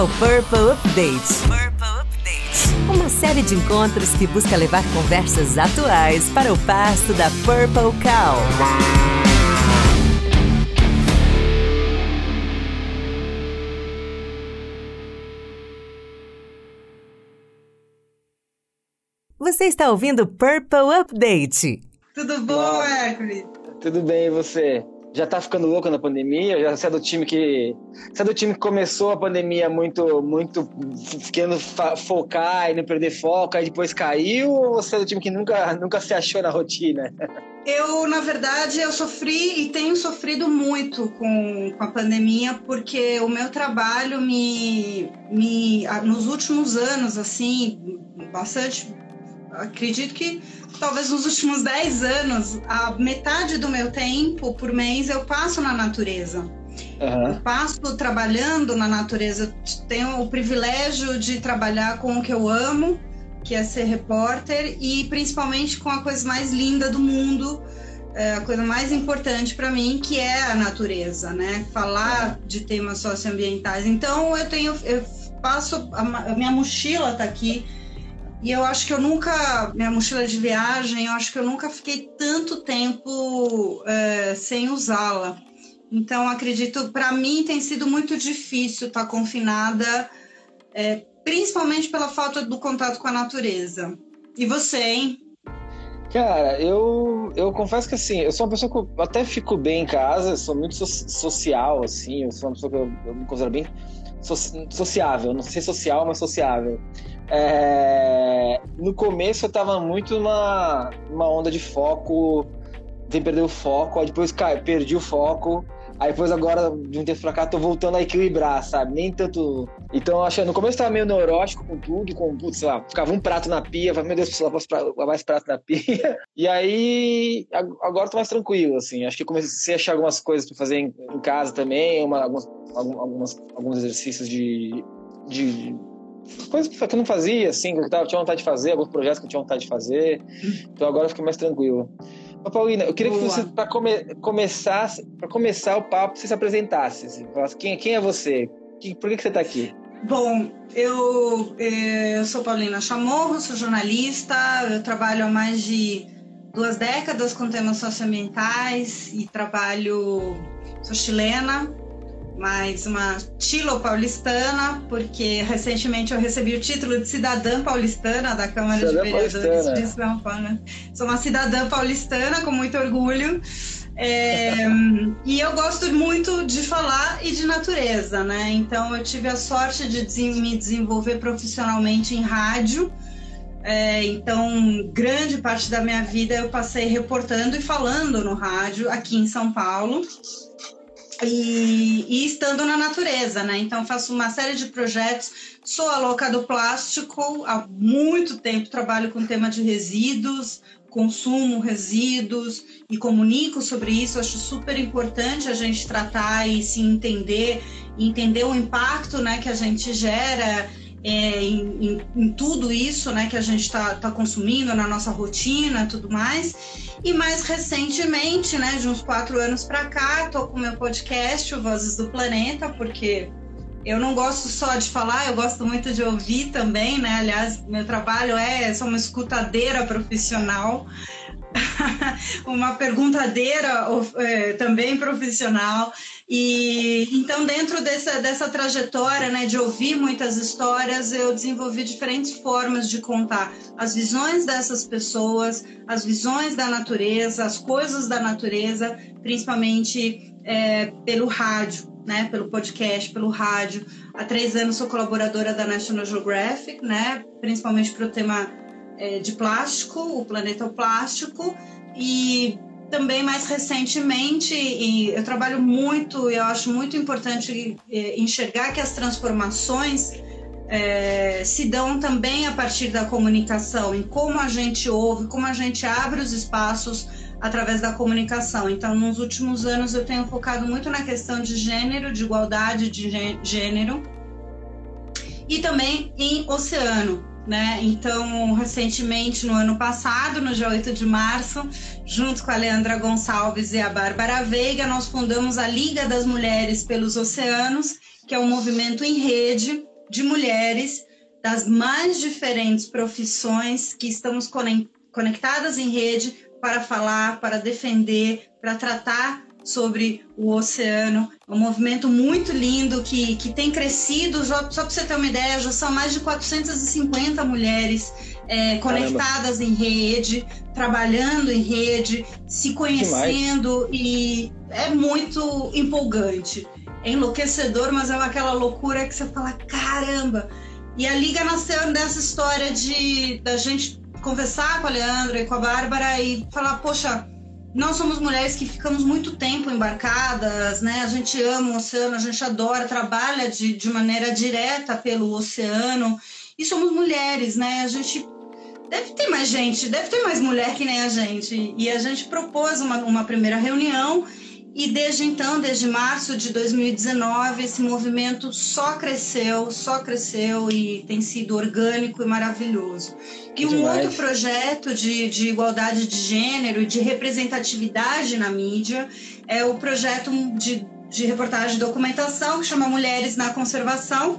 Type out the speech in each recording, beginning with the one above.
é o Purple Update. Purple Update. Uma série de encontros que busca levar conversas atuais para o pasto da Purple Cow. Você está ouvindo Purple Update. Tudo bom, Hércules? Tudo bem, e você? Já tá ficando louco na pandemia? Já você é do time que. Você é do time que começou a pandemia muito, muito querendo focar e não perder foco, aí depois caiu, ou você é do time que nunca, nunca se achou na rotina? Eu, na verdade, eu sofri e tenho sofrido muito com, com a pandemia, porque o meu trabalho me, me. Nos últimos anos, assim, bastante acredito que talvez nos últimos 10 anos, a metade do meu tempo por mês eu passo na natureza. Uhum. Eu passo trabalhando na natureza. Tenho o privilégio de trabalhar com o que eu amo, que é ser repórter, e principalmente com a coisa mais linda do mundo, é, a coisa mais importante para mim, que é a natureza, né? Falar de temas socioambientais. Então eu tenho, eu passo, a minha mochila está aqui e eu acho que eu nunca, minha mochila de viagem, eu acho que eu nunca fiquei tanto tempo é, sem usá-la. Então, acredito, para mim tem sido muito difícil estar tá confinada, é, principalmente pela falta do contato com a natureza. E você, hein? Cara, eu, eu confesso que assim, eu sou uma pessoa que até fico bem em casa, sou muito so social, assim, eu sou uma pessoa que eu, eu me considero bem so sociável, não sei social, mas sociável. É... No começo eu tava muito numa, numa onda de foco, de perder o foco, aí depois perdi o foco, aí depois agora, de um tempo pra cá, tô voltando a equilibrar, sabe? Nem tanto. Então, achando, no começo tava meio neurótico com tudo, com, putz, sei lá, ficava um prato na pia, meu Deus, preciso lavar mais prato na pia. E aí, agora tô mais tranquilo, assim. Acho que comecei a achar algumas coisas pra fazer em, em casa também, uma, algumas, algumas, alguns exercícios de, de coisas que eu não fazia, assim, que eu tinha vontade de fazer, alguns projetos que eu tinha vontade de fazer. Então agora eu fico mais tranquilo. Mas, Paulina, eu queria Boa. que você, para come, começar, para começar o papo, você se apresentasse. Assim, falasse quem, quem é você? Que, por que, que você está aqui? Bom, eu, eh, eu sou Paulina Chamorro, sou jornalista, eu trabalho há mais de duas décadas com temas socioambientais e trabalho, sou chilena, mais uma Chilo paulistana, porque recentemente eu recebi o título de cidadã paulistana da Câmara cidadã de Vereadores de São Paulo. Né? Sou uma cidadã paulistana com muito orgulho. É, e eu gosto muito de falar e de natureza, né? Então eu tive a sorte de me desenvolver profissionalmente em rádio. É, então, grande parte da minha vida eu passei reportando e falando no rádio aqui em São Paulo e, e, estando na natureza, né? Então faço uma série de projetos. Sou a louca do plástico há muito tempo. Trabalho com o tema de resíduos, consumo resíduos e comunico sobre isso. Acho super importante a gente tratar e se entender, entender o impacto, né, que a gente gera é, em, em, em, tudo isso né, que a gente está tá consumindo na nossa rotina tudo mais. E mais recentemente, né, de uns quatro anos para cá, estou com meu podcast, o Vozes do Planeta, porque eu não gosto só de falar, eu gosto muito de ouvir também, né? Aliás, meu trabalho é, sou uma escutadeira profissional. Uma perguntadeira é, também profissional. E então, dentro dessa, dessa trajetória né, de ouvir muitas histórias, eu desenvolvi diferentes formas de contar as visões dessas pessoas, as visões da natureza, as coisas da natureza, principalmente é, pelo rádio. Né, pelo podcast, pelo rádio. Há três anos sou colaboradora da National Geographic, né, principalmente para o tema é, de plástico, o planeta plástico, e também mais recentemente, e eu trabalho muito, eu acho muito importante é, enxergar que as transformações é, se dão também a partir da comunicação, em como a gente ouve, como a gente abre os espaços através da comunicação. Então, nos últimos anos, eu tenho focado muito na questão de gênero, de igualdade de gênero, e também em oceano né? Então, recentemente, no ano passado, no dia 8 de março, junto com a Leandra Gonçalves e a Bárbara Veiga, nós fundamos a Liga das Mulheres pelos Oceanos, que é um movimento em rede de mulheres das mais diferentes profissões que estamos conectadas em rede para falar, para defender, para tratar sobre o oceano. É um movimento muito lindo que, que tem crescido. Só, só para você ter uma ideia, já são mais de 450 mulheres é, conectadas em rede, trabalhando em rede, se conhecendo e é muito empolgante. É enlouquecedor, mas é aquela loucura que você fala, caramba! E a Liga nasceu dessa história de da gente conversar com a Leandra e com a Bárbara e falar, poxa, nós somos mulheres que ficamos muito tempo embarcadas, né? A gente ama o oceano, a gente adora, trabalha de, de maneira direta pelo oceano. E somos mulheres, né? A gente deve ter mais gente, deve ter mais mulher que nem a gente. E a gente propôs uma, uma primeira reunião e desde então, desde março de 2019, esse movimento só cresceu, só cresceu e tem sido orgânico e maravilhoso. E um Demais. outro projeto de, de igualdade de gênero e de representatividade na mídia é o projeto de, de reportagem e documentação que chama Mulheres na Conservação,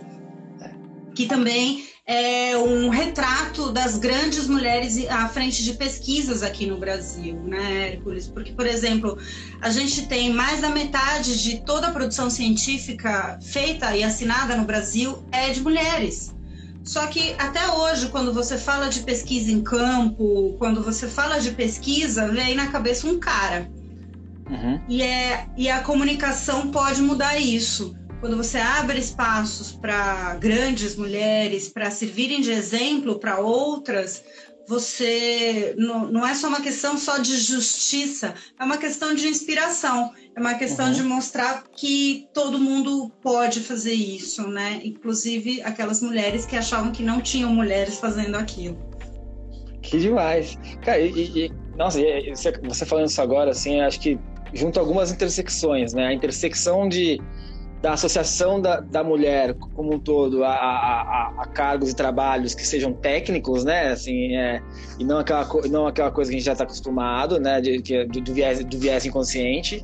que também é um retrato das grandes mulheres à frente de pesquisas aqui no Brasil, né, Hércules? Porque, por exemplo, a gente tem mais da metade de toda a produção científica feita e assinada no Brasil é de mulheres. Só que até hoje, quando você fala de pesquisa em campo, quando você fala de pesquisa, vem na cabeça um cara. Uhum. E, é, e a comunicação pode mudar isso quando você abre espaços para grandes mulheres, para servirem de exemplo para outras, você não, não, é só uma questão só de justiça, é uma questão de inspiração, é uma questão uhum. de mostrar que todo mundo pode fazer isso, né? Inclusive aquelas mulheres que achavam que não tinham mulheres fazendo aquilo. Que demais. Cara, e, e nossa, e, você falando isso agora, assim, acho que junto algumas intersecções, né? A intersecção de da associação da, da mulher como um todo a, a, a, cargos e trabalhos que sejam técnicos, né, assim, é, e não aquela, não aquela coisa que a gente já está acostumado, né, de, de, do, viés, do viés inconsciente,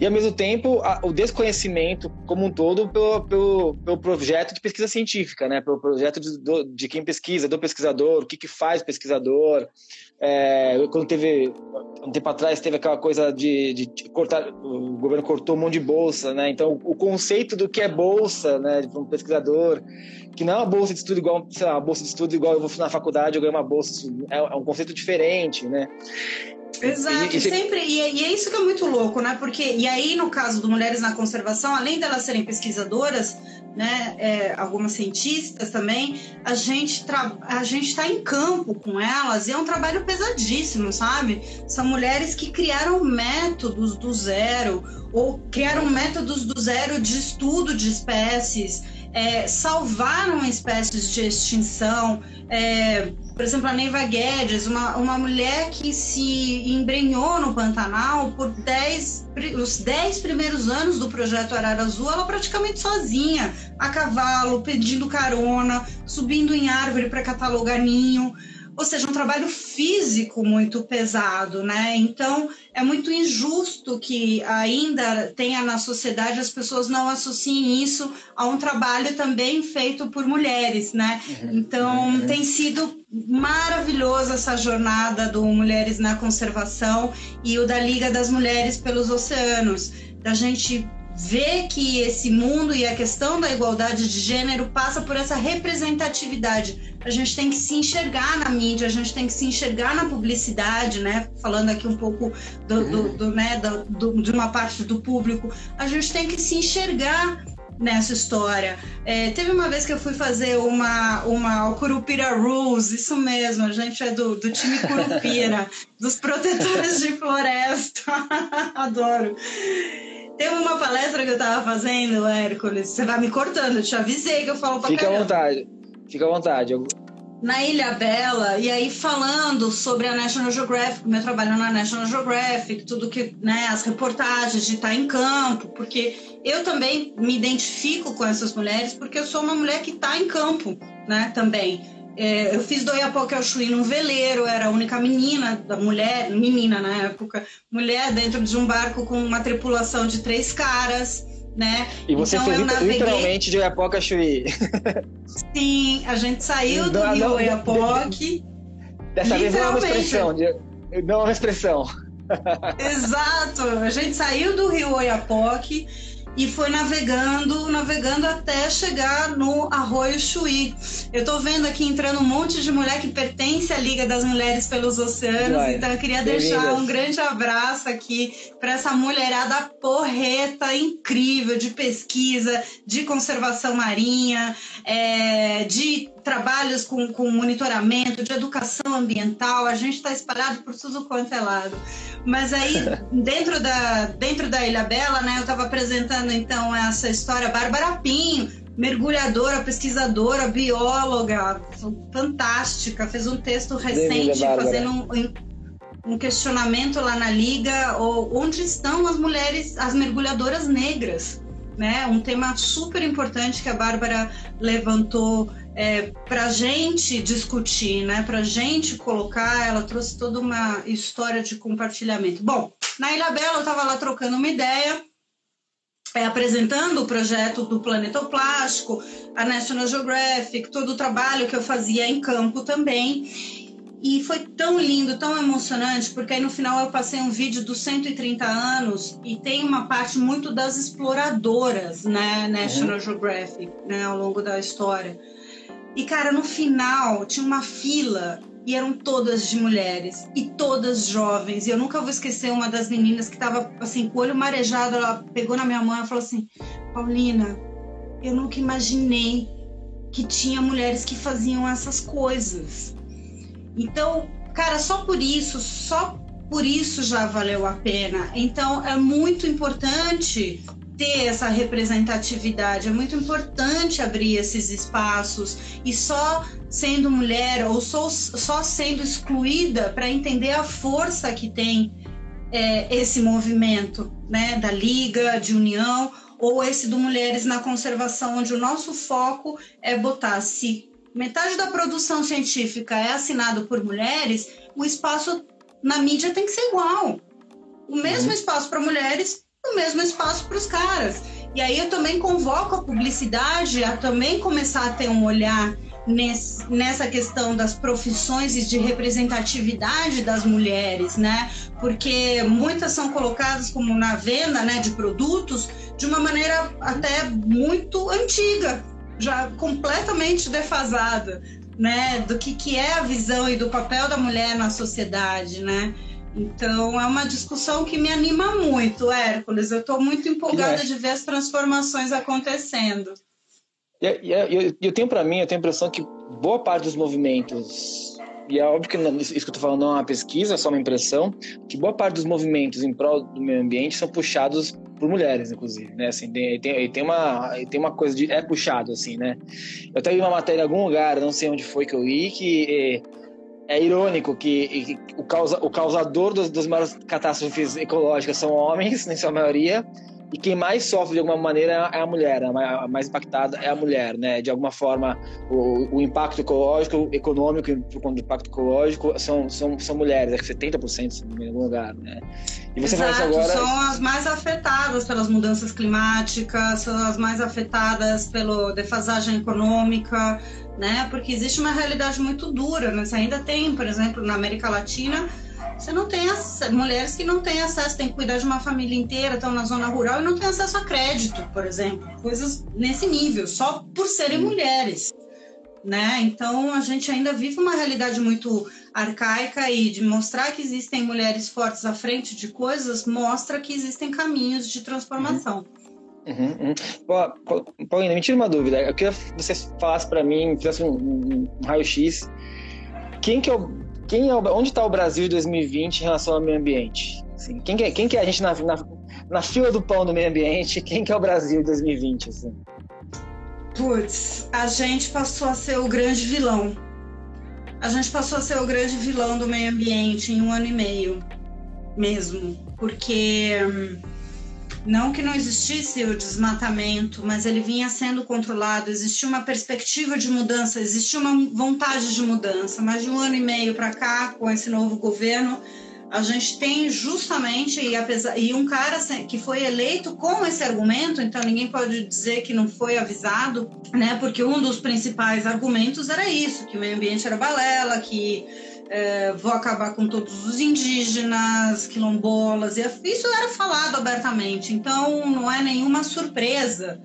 e ao mesmo tempo a, o desconhecimento como um todo pelo, pelo, pelo, projeto de pesquisa científica, né, pelo projeto de, do, de quem pesquisa, do pesquisador, o que, que faz pesquisador, é, quando teve um tempo atrás teve aquela coisa de, de, cortar, o governo cortou um monte de bolsa, né? Então o conceito do que é bolsa, né, para um pesquisador, que não é uma bolsa de estudo igual, sei lá, uma bolsa de estudo igual eu vou na faculdade eu ganho uma bolsa, é, é um conceito diferente, né? Exato, e, sempre, e é, e é isso que é muito louco, né? Porque, e aí no caso do Mulheres na Conservação, além delas serem pesquisadoras, né, é, algumas cientistas também, a gente a gente está em campo com elas e é um trabalho pesadíssimo, sabe? São mulheres que criaram métodos do zero ou criaram métodos do zero de estudo de espécies, é, salvaram espécies de extinção. É, por exemplo, a Neiva Guedes, uma, uma mulher que se embrenhou no Pantanal por 10, os 10 primeiros anos do projeto Arara Azul, ela praticamente sozinha, a cavalo, pedindo carona, subindo em árvore para catalogar ninho ou seja, um trabalho físico muito pesado, né? Então, é muito injusto que ainda tenha na sociedade as pessoas não associem isso a um trabalho também feito por mulheres, né? Uhum. Então, uhum. tem sido maravilhosa essa jornada do Mulheres na Conservação e o da Liga das Mulheres pelos Oceanos, da gente ver que esse mundo e a questão da igualdade de gênero passa por essa representatividade. A gente tem que se enxergar na mídia, a gente tem que se enxergar na publicidade, né? Falando aqui um pouco do, do, do né, do, de uma parte do público, a gente tem que se enxergar nessa história. É, teve uma vez que eu fui fazer uma, uma Curupira Rules, isso mesmo, a gente é do, do time Curupira, dos protetores de floresta, adoro. Teve uma palestra que eu tava fazendo, Hércules. Você vai me cortando, eu te avisei que eu falo pra Fica caramba. à vontade, fica à vontade. Eu... Na Ilha Bela, e aí falando sobre a National Geographic, meu trabalho na National Geographic, tudo que, né, as reportagens de estar em campo, porque eu também me identifico com essas mulheres, porque eu sou uma mulher que está em campo, né, também. É, eu fiz do Iapoque ao Chuí num veleiro, era a única menina, da mulher, menina na época, mulher dentro de um barco com uma tripulação de três caras, né? E você então, fez naveguei... literalmente de Oiapoque a Chuí. Sim, a gente saiu do Rio Oiapoque. Dessa vez não é uma expressão, não é uma expressão. Exato, a gente saiu do Rio Oiapoque e foi navegando, navegando até chegar no Arroio Chuí. Eu estou vendo aqui entrando um monte de mulher que pertence à Liga das Mulheres pelos Oceanos, Vai. então eu queria deixar um grande abraço aqui para essa mulherada porreta incrível de pesquisa, de conservação marinha, é, de trabalhos com, com monitoramento, de educação ambiental, a gente está espalhado por tudo quanto é lado. Mas aí, dentro da, dentro da Ilha Bela, né, eu estava apresentando então essa história, Bárbara Pinho, mergulhadora, pesquisadora, bióloga, fantástica, fez um texto recente fazendo um, um, questionamento lá na Liga, onde estão as mulheres, as mergulhadoras negras, né? Um tema super importante que a Bárbara levantou é, para a gente discutir, né? Para a gente colocar, ela trouxe toda uma história de compartilhamento. Bom, na Ilha Bela eu estava lá trocando uma ideia, é, apresentando o projeto do Planetoplástico, a National Geographic, todo o trabalho que eu fazia em campo também. E foi tão lindo, tão emocionante, porque aí no final eu passei um vídeo dos 130 anos e tem uma parte muito das exploradoras, né, National uhum. Geographic, né, ao longo da história. E, cara, no final tinha uma fila e eram todas de mulheres e todas jovens. E eu nunca vou esquecer uma das meninas que estava assim, com o olho marejado. Ela pegou na minha mão e falou assim: Paulina, eu nunca imaginei que tinha mulheres que faziam essas coisas. Então, cara, só por isso, só por isso já valeu a pena. Então, é muito importante ter essa representatividade. É muito importante abrir esses espaços e só sendo mulher ou só, só sendo excluída para entender a força que tem é, esse movimento, né, da liga, de união ou esse do mulheres na conservação, onde o nosso foco é botar se metade da produção científica é assinado por mulheres, o espaço na mídia tem que ser igual. O mesmo uhum. espaço para mulheres o mesmo espaço para os caras. E aí eu também convoco a publicidade a também começar a ter um olhar nesse, nessa questão das profissões e de representatividade das mulheres, né? Porque muitas são colocadas como na venda, né, de produtos de uma maneira até muito antiga, já completamente defasada, né, do que, que é a visão e do papel da mulher na sociedade, né? Então é uma discussão que me anima muito, Hércules. Eu estou muito empolgada é. de ver as transformações acontecendo. E, e, eu, eu tenho para mim, eu tenho a impressão que boa parte dos movimentos, e é óbvio que isso que eu estou falando não é uma pesquisa, é só uma impressão, que boa parte dos movimentos em prol do meio ambiente são puxados por mulheres, inclusive, né? Assim, tem, tem, tem, uma, tem uma coisa de... é puxado, assim, né? Eu até vi uma matéria em algum lugar, não sei onde foi que eu li, que... Eh, é irônico que, que o, causa, o causador das maiores catástrofes ecológicas são homens, em sua maioria, e quem mais sofre de alguma maneira é a mulher, a mais impactada é a mulher, né? De alguma forma, o, o impacto ecológico, econômico, o impacto ecológico são, são, são mulheres, é que 70% em algum lugar, né? E você Exato, fala agora... são as mais afetadas pelas mudanças climáticas, são as mais afetadas pela defasagem econômica, né? Porque existe uma realidade muito dura, mas ainda tem, por exemplo, na América Latina, você não tem acesso, mulheres que não têm acesso, têm que cuidar de uma família inteira, estão na zona rural e não têm acesso a crédito, por exemplo, coisas nesse nível, só por serem mulheres, né? Então a gente ainda vive uma realidade muito arcaica e de mostrar que existem mulheres fortes à frente de coisas mostra que existem caminhos de transformação. Uhum. Uhum, uhum. Paulina, me tira uma dúvida. Eu queria que você falasse para mim, fizesse um, um, um raio-x. Quem que é o, quem é o, onde está o Brasil de 2020 em relação ao meio ambiente? Assim, quem, que é, quem que é a gente na, na, na, fila do pão do meio ambiente? Quem que é o Brasil de 2020? Assim? Putz, a gente passou a ser o grande vilão. A gente passou a ser o grande vilão do meio ambiente em um ano e meio, mesmo. Porque hum, não que não existisse o desmatamento, mas ele vinha sendo controlado, existia uma perspectiva de mudança, existia uma vontade de mudança, mas de um ano e meio para cá, com esse novo governo, a gente tem justamente, e, apesar, e um cara que foi eleito com esse argumento, então ninguém pode dizer que não foi avisado, né? Porque um dos principais argumentos era isso, que o meio ambiente era balela, que é, vou acabar com todos os indígenas, quilombolas, e isso era falado abertamente, então não é nenhuma surpresa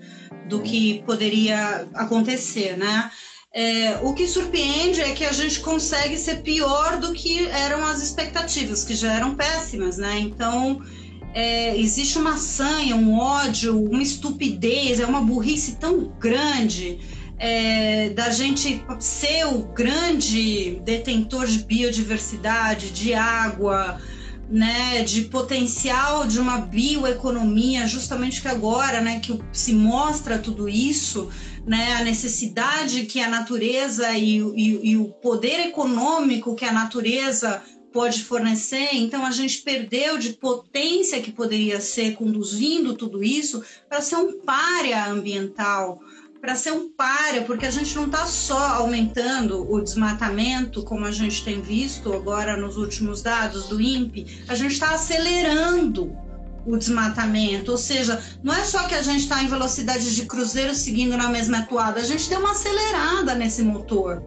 do que poderia acontecer, né? É, o que surpreende é que a gente consegue ser pior do que eram as expectativas, que já eram péssimas, né? Então, é, existe uma sanha, um ódio, uma estupidez, é uma burrice tão grande é, da gente ser o grande detentor de biodiversidade, de água, né, de potencial de uma bioeconomia, justamente que agora, né, que se mostra tudo isso, né, a necessidade que a natureza e, e, e o poder econômico que a natureza pode fornecer, então a gente perdeu de potência que poderia ser conduzindo tudo isso para ser um párea ambiental, para ser um párea, porque a gente não está só aumentando o desmatamento, como a gente tem visto agora nos últimos dados do INPE, a gente está acelerando o desmatamento, ou seja, não é só que a gente está em velocidade de cruzeiro seguindo na mesma toada, a gente deu uma acelerada nesse motor,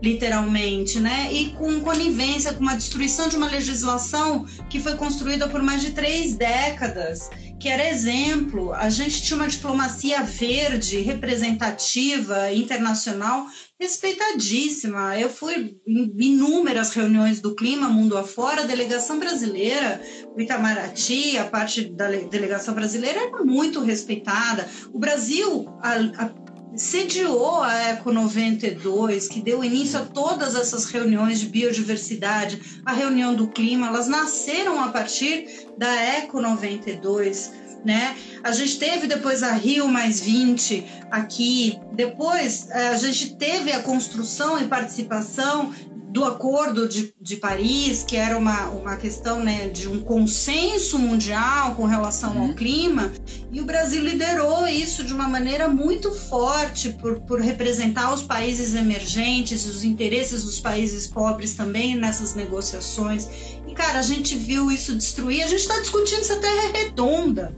literalmente, né? E com conivência, com uma destruição de uma legislação que foi construída por mais de três décadas que era exemplo. A gente tinha uma diplomacia verde, representativa, internacional, respeitadíssima. Eu fui em inúmeras reuniões do clima mundo afora, a delegação brasileira, o Itamaraty, a parte da delegação brasileira era muito respeitada. O Brasil a, a, sediou a Eco 92, que deu início a todas essas reuniões de biodiversidade, a reunião do clima, elas nasceram a partir da Eco 92. Né? A gente teve depois a Rio mais 20 aqui, depois eh, a gente teve a construção e participação do Acordo de, de Paris, que era uma, uma questão né, de um consenso mundial com relação uhum. ao clima, e o Brasil liderou isso de uma maneira muito forte por, por representar os países emergentes, os interesses dos países pobres também nessas negociações. E, cara, a gente viu isso destruir, a gente está discutindo se a Terra é redonda.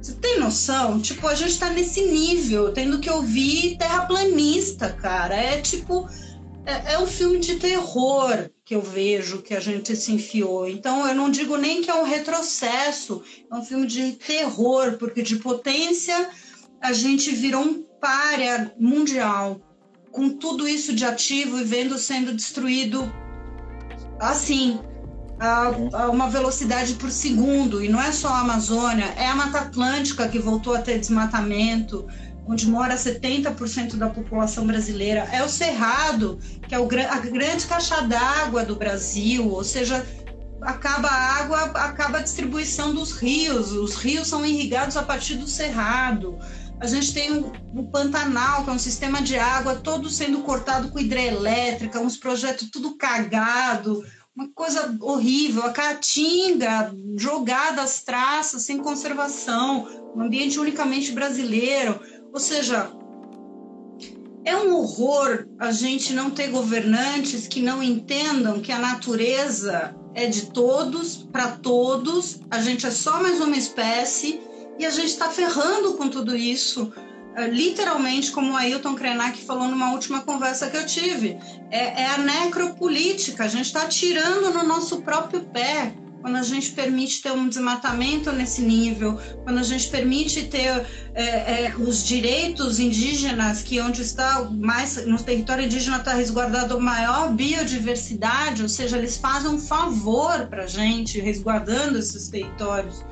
Você tem noção? Tipo, a gente está nesse nível, tendo que ouvir terraplanista, cara. É tipo é, é um filme de terror que eu vejo que a gente se enfiou. Então, eu não digo nem que é um retrocesso, é um filme de terror, porque de potência a gente virou um párea mundial, com tudo isso de ativo e vendo sendo destruído assim, a, a, uma velocidade por segundo. E não é só a Amazônia, é a Mata Atlântica que voltou a ter desmatamento onde mora 70% da população brasileira, é o Cerrado, que é o, a grande caixa d'água do Brasil, ou seja, acaba a água, acaba a distribuição dos rios, os rios são irrigados a partir do Cerrado. A gente tem o, o Pantanal, que é um sistema de água todo sendo cortado com hidrelétrica, uns projetos tudo cagado, uma coisa horrível, a caatinga jogada às traças, sem conservação, um ambiente unicamente brasileiro. Ou seja, é um horror a gente não ter governantes que não entendam que a natureza é de todos, para todos, a gente é só mais uma espécie e a gente está ferrando com tudo isso. É, literalmente, como o Ailton Krenak falou numa última conversa que eu tive, é, é a necropolítica, a gente está tirando no nosso próprio pé quando a gente permite ter um desmatamento nesse nível, quando a gente permite ter é, é, os direitos indígenas, que onde está mais no território indígena está resguardado maior biodiversidade, ou seja, eles fazem um favor para a gente resguardando esses territórios.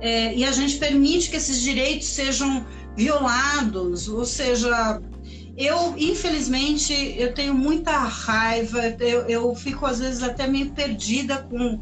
É, e a gente permite que esses direitos sejam violados, ou seja, eu, infelizmente, eu tenho muita raiva, eu, eu fico às vezes até meio perdida com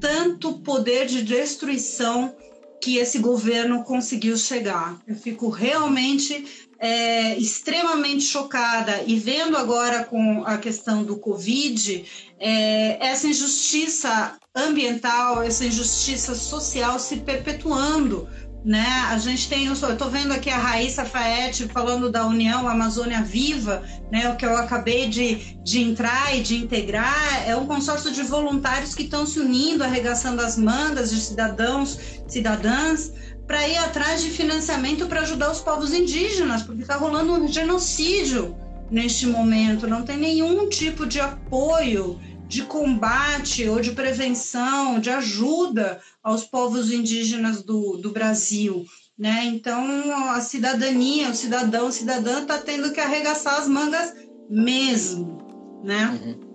tanto poder de destruição que esse governo conseguiu chegar. Eu fico realmente é, extremamente chocada e vendo agora com a questão do Covid, é, essa injustiça ambiental, essa injustiça social se perpetuando, né? A gente tem, eu estou vendo aqui a Raíssa Faete falando da União Amazônia Viva, né? O que eu acabei de, de entrar e de integrar é um consórcio de voluntários que estão se unindo, arregaçando as mangas de cidadãos, cidadãs, para ir atrás de financiamento para ajudar os povos indígenas, porque está rolando um genocídio neste momento, não tem nenhum tipo de apoio de combate ou de prevenção, de ajuda aos povos indígenas do, do Brasil. Né? Então, a cidadania, o cidadão, o cidadã está tendo que arregaçar as mangas mesmo. Né? Uhum.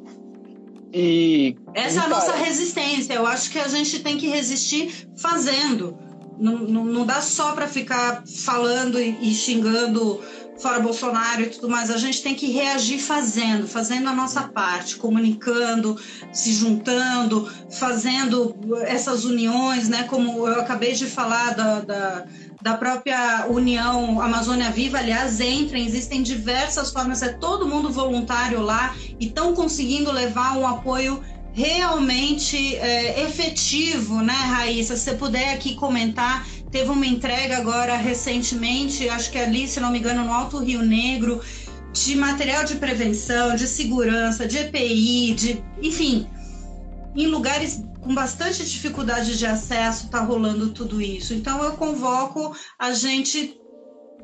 E essa é a nossa resistência. Eu acho que a gente tem que resistir fazendo. Não, não, não dá só para ficar falando e, e xingando fora Bolsonaro e tudo mais, a gente tem que reagir fazendo, fazendo a nossa parte, comunicando, se juntando, fazendo essas uniões, né? Como eu acabei de falar da, da, da própria União Amazônia Viva, aliás, entrem, existem diversas formas, é todo mundo voluntário lá e estão conseguindo levar um apoio realmente é, efetivo, né, Raíssa? Se você puder aqui comentar Teve uma entrega agora recentemente, acho que ali, se não me engano, no Alto Rio Negro, de material de prevenção, de segurança, de EPI, de, enfim, em lugares com bastante dificuldade de acesso está rolando tudo isso. Então eu convoco a gente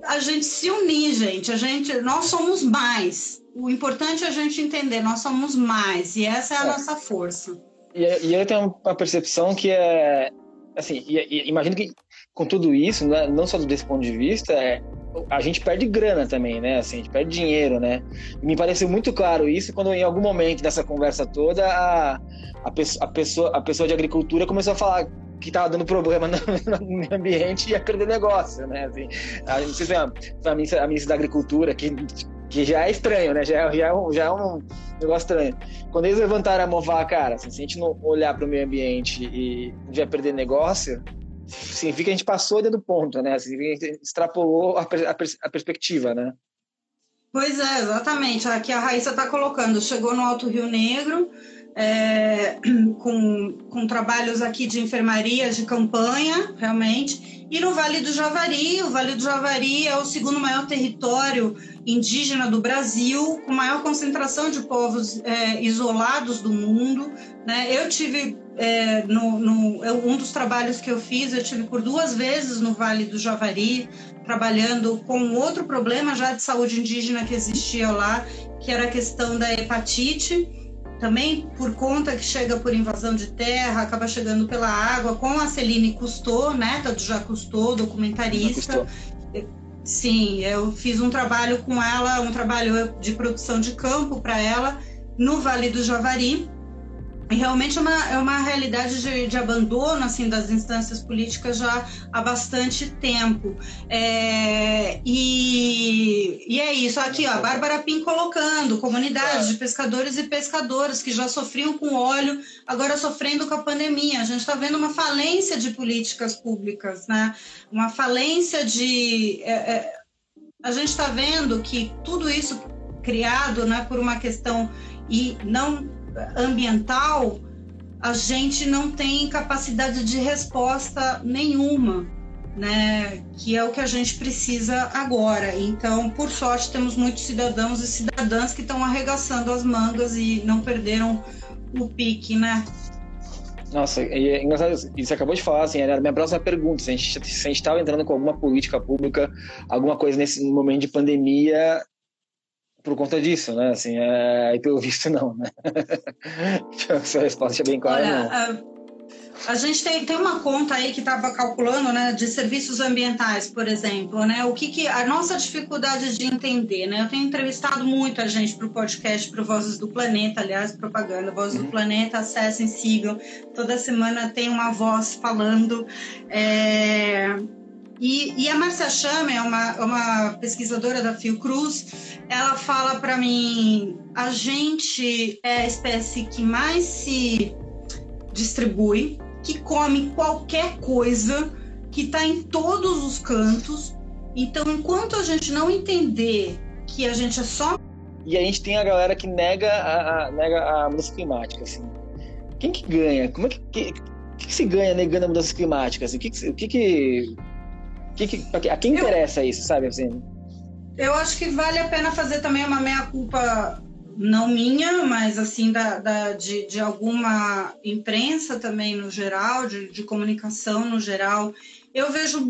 a gente se unir, gente. A gente nós somos mais. O importante é a gente entender, nós somos mais e essa é a é. nossa força. E, e eu tenho uma percepção que é assim, e, e, imagino que com tudo isso, né, não só desse ponto de vista, é, a gente perde grana também, né? Assim, a gente perde dinheiro, né? me pareceu muito claro isso quando, em algum momento dessa conversa toda, a, a, a, pessoa, a pessoa de agricultura começou a falar que estava dando problema no, no, ambiente e ia perder negócio, né? Assim, a, não sei se a, a, a ministra da Agricultura, que, que já é estranho, né? Já, é, já, é um, já é um negócio estranho. Quando eles levantaram a mão cara, assim, se a gente não olhar para o meio ambiente e vai perder negócio, significa que a gente passou dentro do ponto, né? Significa a gente extrapolou a, a, a perspectiva, né? Pois é, exatamente. Aqui a Raíssa está colocando, chegou no Alto Rio Negro, é, com, com trabalhos aqui de enfermaria, de campanha, realmente, e no Vale do Javari. O Vale do Javari é o segundo maior território indígena do Brasil, com maior concentração de povos é, isolados do mundo. Né? Eu tive é, no, no, um dos trabalhos que eu fiz, eu tive por duas vezes no Vale do Javari, trabalhando com outro problema já de saúde indígena que existia lá, que era a questão da hepatite. Também por conta que chega por invasão de terra, acaba chegando pela água, com a Celine Cousteau, neta do Jacques Cousteau, documentarista. Sim, eu fiz um trabalho com ela, um trabalho de produção de campo para ela no Vale do Javari e realmente é uma, é uma realidade de, de, abandono assim das instâncias políticas já há bastante tempo. É, e, e é isso. Aqui, ó, a Bárbara Pim colocando comunidades de pescadores e pescadoras que já sofriam com óleo, agora sofrendo com a pandemia. A gente está vendo uma falência de políticas públicas, né? uma falência de. É, é, a gente está vendo que tudo isso criado né, por uma questão e não ambiental, a gente não tem capacidade de resposta nenhuma, né? Que é o que a gente precisa agora. Então, por sorte, temos muitos cidadãos e cidadãs que estão arregaçando as mangas e não perderam o pique, né? Nossa, e é engraçado, você acabou de falar, assim, era a minha próxima pergunta, se a gente estava entrando com alguma política pública, alguma coisa nesse momento de pandemia, por conta disso, né? Assim, é, pelo visto não, né? Sua resposta é bem clara, Olha, não. A, a gente tem, tem uma conta aí que estava calculando, né, de serviços ambientais, por exemplo, né? O que, que a nossa dificuldade de entender, né? Eu tenho entrevistado muito a gente para o podcast, para Vozes do Planeta, aliás, propaganda, Vozes uhum. do Planeta, acessem, sigam. Toda semana tem uma voz falando. É e, e a Marcia Chame é uma, uma pesquisadora da Fiocruz, ela fala para mim, a gente é a espécie que mais se distribui, que come qualquer coisa, que está em todos os cantos. Então, enquanto a gente não entender que a gente é só e a gente tem a galera que nega a, a nega a mudança climática, assim. Quem que ganha? Como é que, que, que se ganha negando a mudança climática? Assim? O que, que, o que, que Que, que, a quem interessa eu, isso, sabe? Assim? Eu acho que vale a pena fazer também uma meia-culpa, não minha, mas assim, da, da de, de, alguma imprensa também no geral, de, de comunicação no geral. Eu vejo,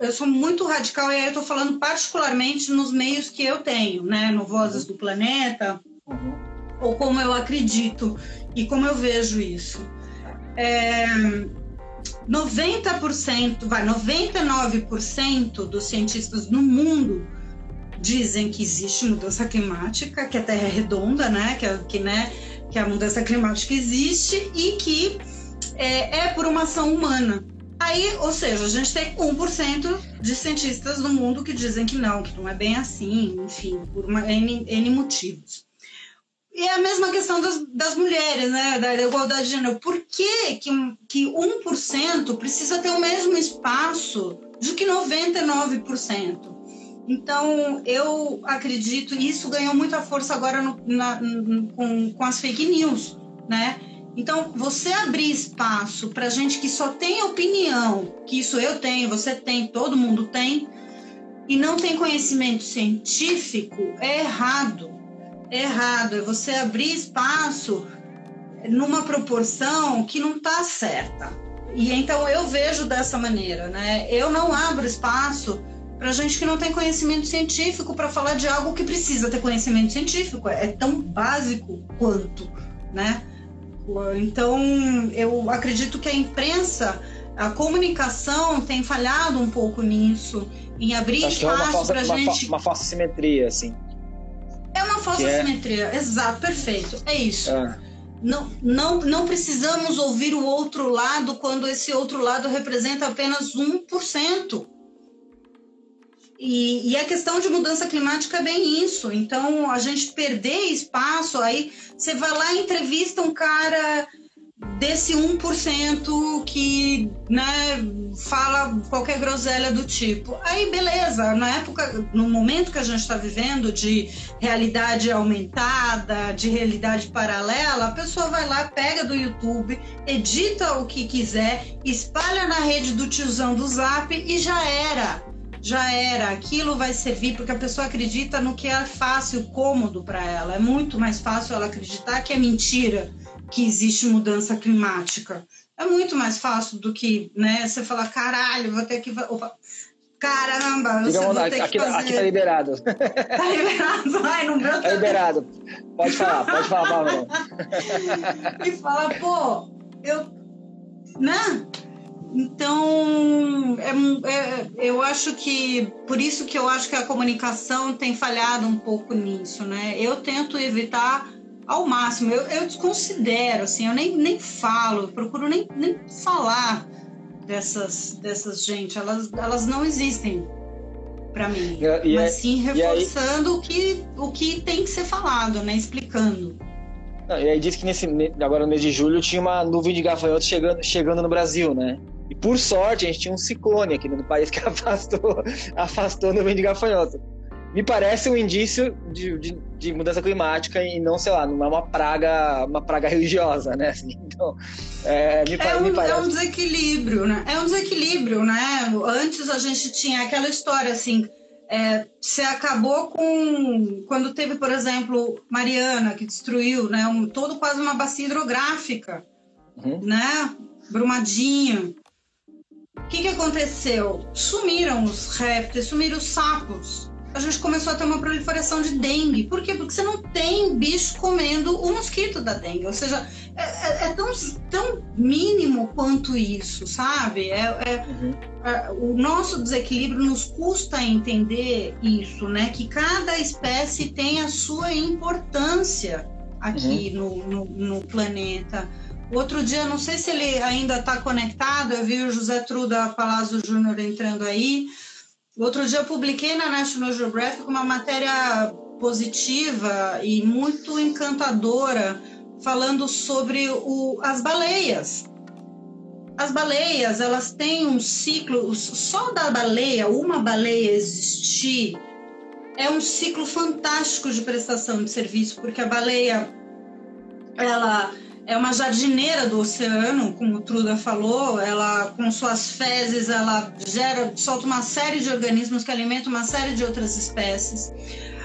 eu sou muito radical, e aí eu estou falando particularmente nos meios que eu tenho, né? No Vozes do Planeta, uhum. ou como eu acredito e como eu vejo isso. É, 90%, vai, 99% dos cientistas no mundo dizem que existe mudança climática, que a Terra é redonda, né? Que, que, né? que a mudança climática existe e que é, é por uma ação humana. Aí, ou seja, a gente tem 1% de cientistas no mundo que dizem que não, que não é bem assim, enfim, por uma, N, N motivos. E é a mesma questão das, das mulheres, né? Da, igualdade de gênero. Por que, que, que 1% precisa ter o mesmo espaço do que 99%? Então, eu acredito, e isso ganhou muita força agora no, na, no, com, com as fake news, né? Então, você abrir espaço para gente que só tem opinião, que isso eu tenho, você tem, todo mundo tem, e não tem conhecimento científico, é errado errado, é você abrir espaço numa proporção que não está certa. E então eu vejo dessa maneira, né? Eu não abro espaço para gente que não tem conhecimento científico para falar de algo que precisa ter conhecimento científico. É tão básico quanto, né? Então eu acredito que a imprensa, a comunicação tem falhado um pouco nisso, em abrir Acho espaço para gente. Uma falsa simetria, assim. Falsa é... simetria, exato, perfeito. É isso. É. Não, não, não precisamos ouvir o outro lado quando esse outro lado representa apenas 1%. E, e a questão de mudança climática é bem isso. Então, a gente perder espaço, aí você vai lá e entrevista um cara desse 1% que né, fala qualquer groselha do tipo. Aí, beleza, na época, no momento que a gente está vivendo de realidade aumentada, de realidade paralela, a pessoa vai lá, pega do YouTube, edita o que quiser, espalha na rede do tiozão do zap e já era. Já era, aquilo vai servir porque a pessoa acredita no que é fácil, cômodo para ela. É muito mais fácil ela acreditar que é mentira que existe mudança climática. É muito mais fácil do que, né, você falar, caralho, vou ter que... Opa, caramba, você vou ter aqui, que fazer... Aqui tá liberado. Tá liberado? Ai, não meu Tá liberado. Pode falar, pode falar, Pablo. e fala, pô, eu... Né? Então, é, é, eu acho que por isso que eu acho que a comunicação tem falhado um pouco nisso, né? Eu tento evitar ao máximo. Eu, eu desconsidero, assim, eu nem, nem falo, procuro nem, nem falar dessas, dessas gente. Elas, elas não existem para mim. E, e mas sim reforçando o, que, o que tem que ser falado, né? Explicando. E aí diz que nesse, agora no mês de julho tinha uma nuvem de gafanhotos chegando, chegando no Brasil, né? E por sorte a gente tinha um ciclone aqui no país que afastou, afastou a nuvem de gafanhotos me parece um indício de, de, de, mudança climática e não, sei lá, não é uma praga, uma praga religiosa, né? Assim, então, é, me, é, um, me parece... é um desequilíbrio, né? É um desequilíbrio, né? Antes a gente tinha aquela história assim, é, você acabou com quando teve, por exemplo, Mariana que destruiu, né? Um, todo quase uma bacia hidrográfica, uhum. né? Brumadinho. O que, que aconteceu? Sumiram os répteis, sumiram os sapos a gente começou a ter uma proliferação de dengue. Por quê? Porque você não tem bicho comendo o mosquito da dengue. Ou seja, é, é, é tão, tão mínimo quanto isso, sabe? É, é. É, o nosso desequilíbrio nos custa entender isso, né? Que cada espécie tem a sua importância aqui uhum. no, no, no planeta. Outro dia, não sei se ele ainda está conectado, eu vi o José Truda Palazzo Júnior entrando aí. Outro dia eu publiquei na National Geographic uma matéria positiva e muito encantadora falando sobre o, as baleias. As baleias, elas têm um ciclo, só da baleia, uma baleia existir, é um ciclo fantástico de prestação de serviço, porque a baleia, ela é uma jardineira do oceano, como o Truda falou, ela com suas fezes ela gera, solta uma série de organismos que alimentam uma série de outras espécies.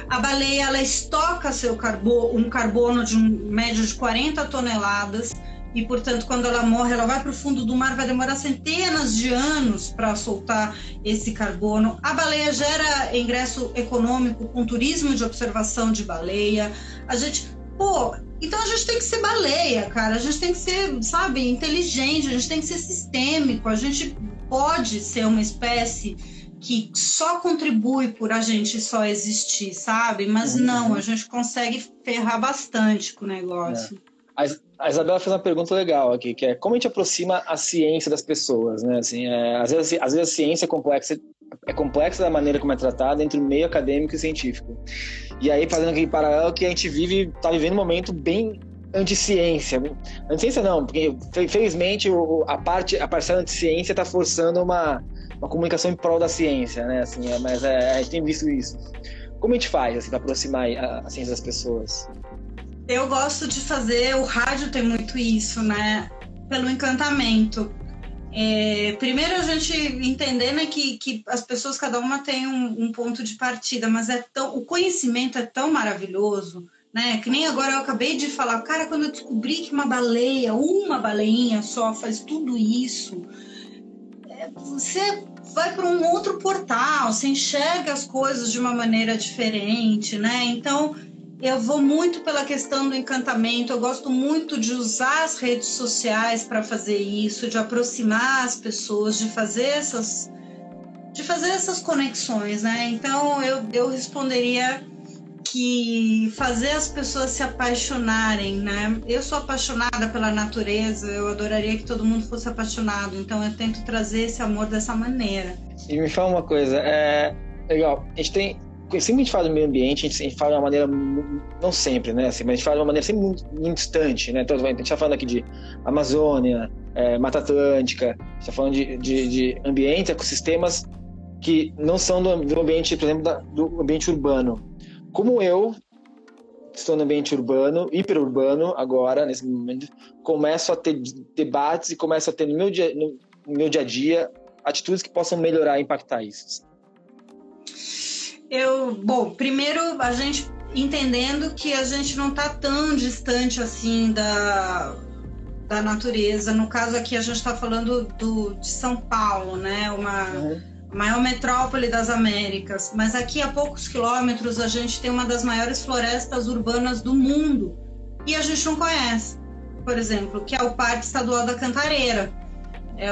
A baleia ela estoca seu carbono, um carbono de um médio de 40 toneladas e, portanto, quando ela morre, ela vai para o fundo do mar, vai demorar centenas de anos para soltar esse carbono. A baleia gera ingresso econômico com turismo de observação de baleia. A gente, pô, então a gente tem que ser baleia, cara. A gente tem que ser, sabe, inteligente, a gente tem que ser sistêmico. A gente pode ser uma espécie que só contribui por a gente só existir, sabe? Mas uhum. não, a gente consegue ferrar bastante com o negócio. É. A, Isabela fez uma pergunta legal aqui, que é como a gente aproxima a ciência das pessoas, né? Assim, é, às, vezes, às vezes a ciência é complexa, é complexa da maneira como é tratada entre o meio acadêmico e científico. E aí, fazendo aquele paralelo que a gente vive, está vivendo um momento bem anti-ciência. Anti-ciência não, porque felizmente a parte, a parcela anti-ciência está forçando uma, uma comunicação em prol da ciência, né? Assim, é, mas é, a gente tem visto isso. Como a gente faz assim, para aproximar a, a ciência das pessoas? Eu gosto de fazer, o rádio tem muito isso, né? Pelo encantamento. É, primeiro a gente entender né, que, que as pessoas, cada uma tem um, um, ponto de partida, mas é tão, o conhecimento é tão maravilhoso, né? Que nem agora eu acabei de falar, cara, quando eu descobri que uma baleia, uma baleinha só faz tudo isso, é, você vai para um outro portal, você enxerga as coisas de uma maneira diferente, né? Então eu vou muito pela questão do encantamento, eu gosto muito de usar as redes sociais para fazer isso, de aproximar as pessoas, de fazer essas de fazer essas conexões, né? Então eu, eu responderia que fazer as pessoas se apaixonarem, né? Eu sou apaixonada pela natureza, eu adoraria que todo mundo fosse apaixonado, então eu tento trazer esse amor dessa maneira. E me fala uma coisa, é legal, a gente tem sempre a gente fala do meio ambiente, a gente, fala de uma maneira, não sempre, né? Assim, mas a gente fala de uma maneira sempre muito, muito distante, né? Então, a gente está falando aqui de Amazônia, é, Mata Atlântica, está falando de, de, de, ambientes, ecossistemas que não são do, do ambiente, por exemplo, da, do ambiente urbano. Como eu estou no ambiente urbano, hiperurbano agora, nesse momento, começo a ter debates e começo a ter no meu dia, no meu dia a dia atitudes que possam melhorar e impactar isso. Eu, bom, primeiro a gente entendendo que a gente não está tão distante assim da, da natureza. No caso aqui a gente está falando do, de São Paulo, né? Uma uhum. maior metrópole das Américas. Mas aqui a poucos quilômetros a gente tem uma das maiores florestas urbanas do mundo e a gente não conhece. Por exemplo, que é o Parque Estadual da Cantareira. É,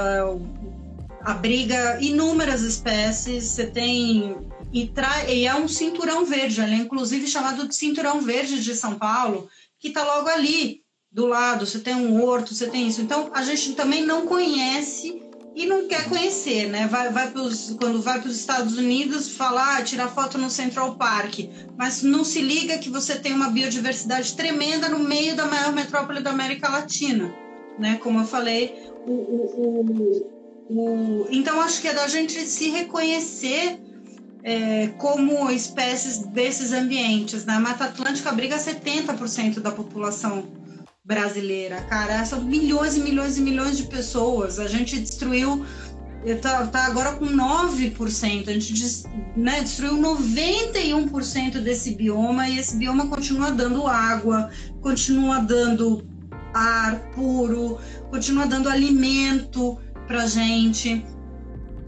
abriga inúmeras espécies. Você tem e, e é um cinturão verde, ele é inclusive chamado de cinturão verde de São Paulo, que está logo ali do lado. Você tem um horto, você tem isso. Então a gente também não conhece e não quer conhecer, né? Vai, vai pros, quando vai para os Estados Unidos falar, tirar foto no Central Park, mas não se liga que você tem uma biodiversidade tremenda no meio da maior metrópole da América Latina, né? Como eu falei, o, o, o, o... então acho que é da gente se reconhecer é, como espécies desses ambientes. Né? Mata Atlântica abriga 70% da população brasileira, cara. São milhões e milhões e milhões de pessoas. A gente destruiu, tá, tá agora com 9%, a gente né, destruiu 91% desse bioma e esse bioma continua dando água, continua dando ar puro, continua dando alimento para gente.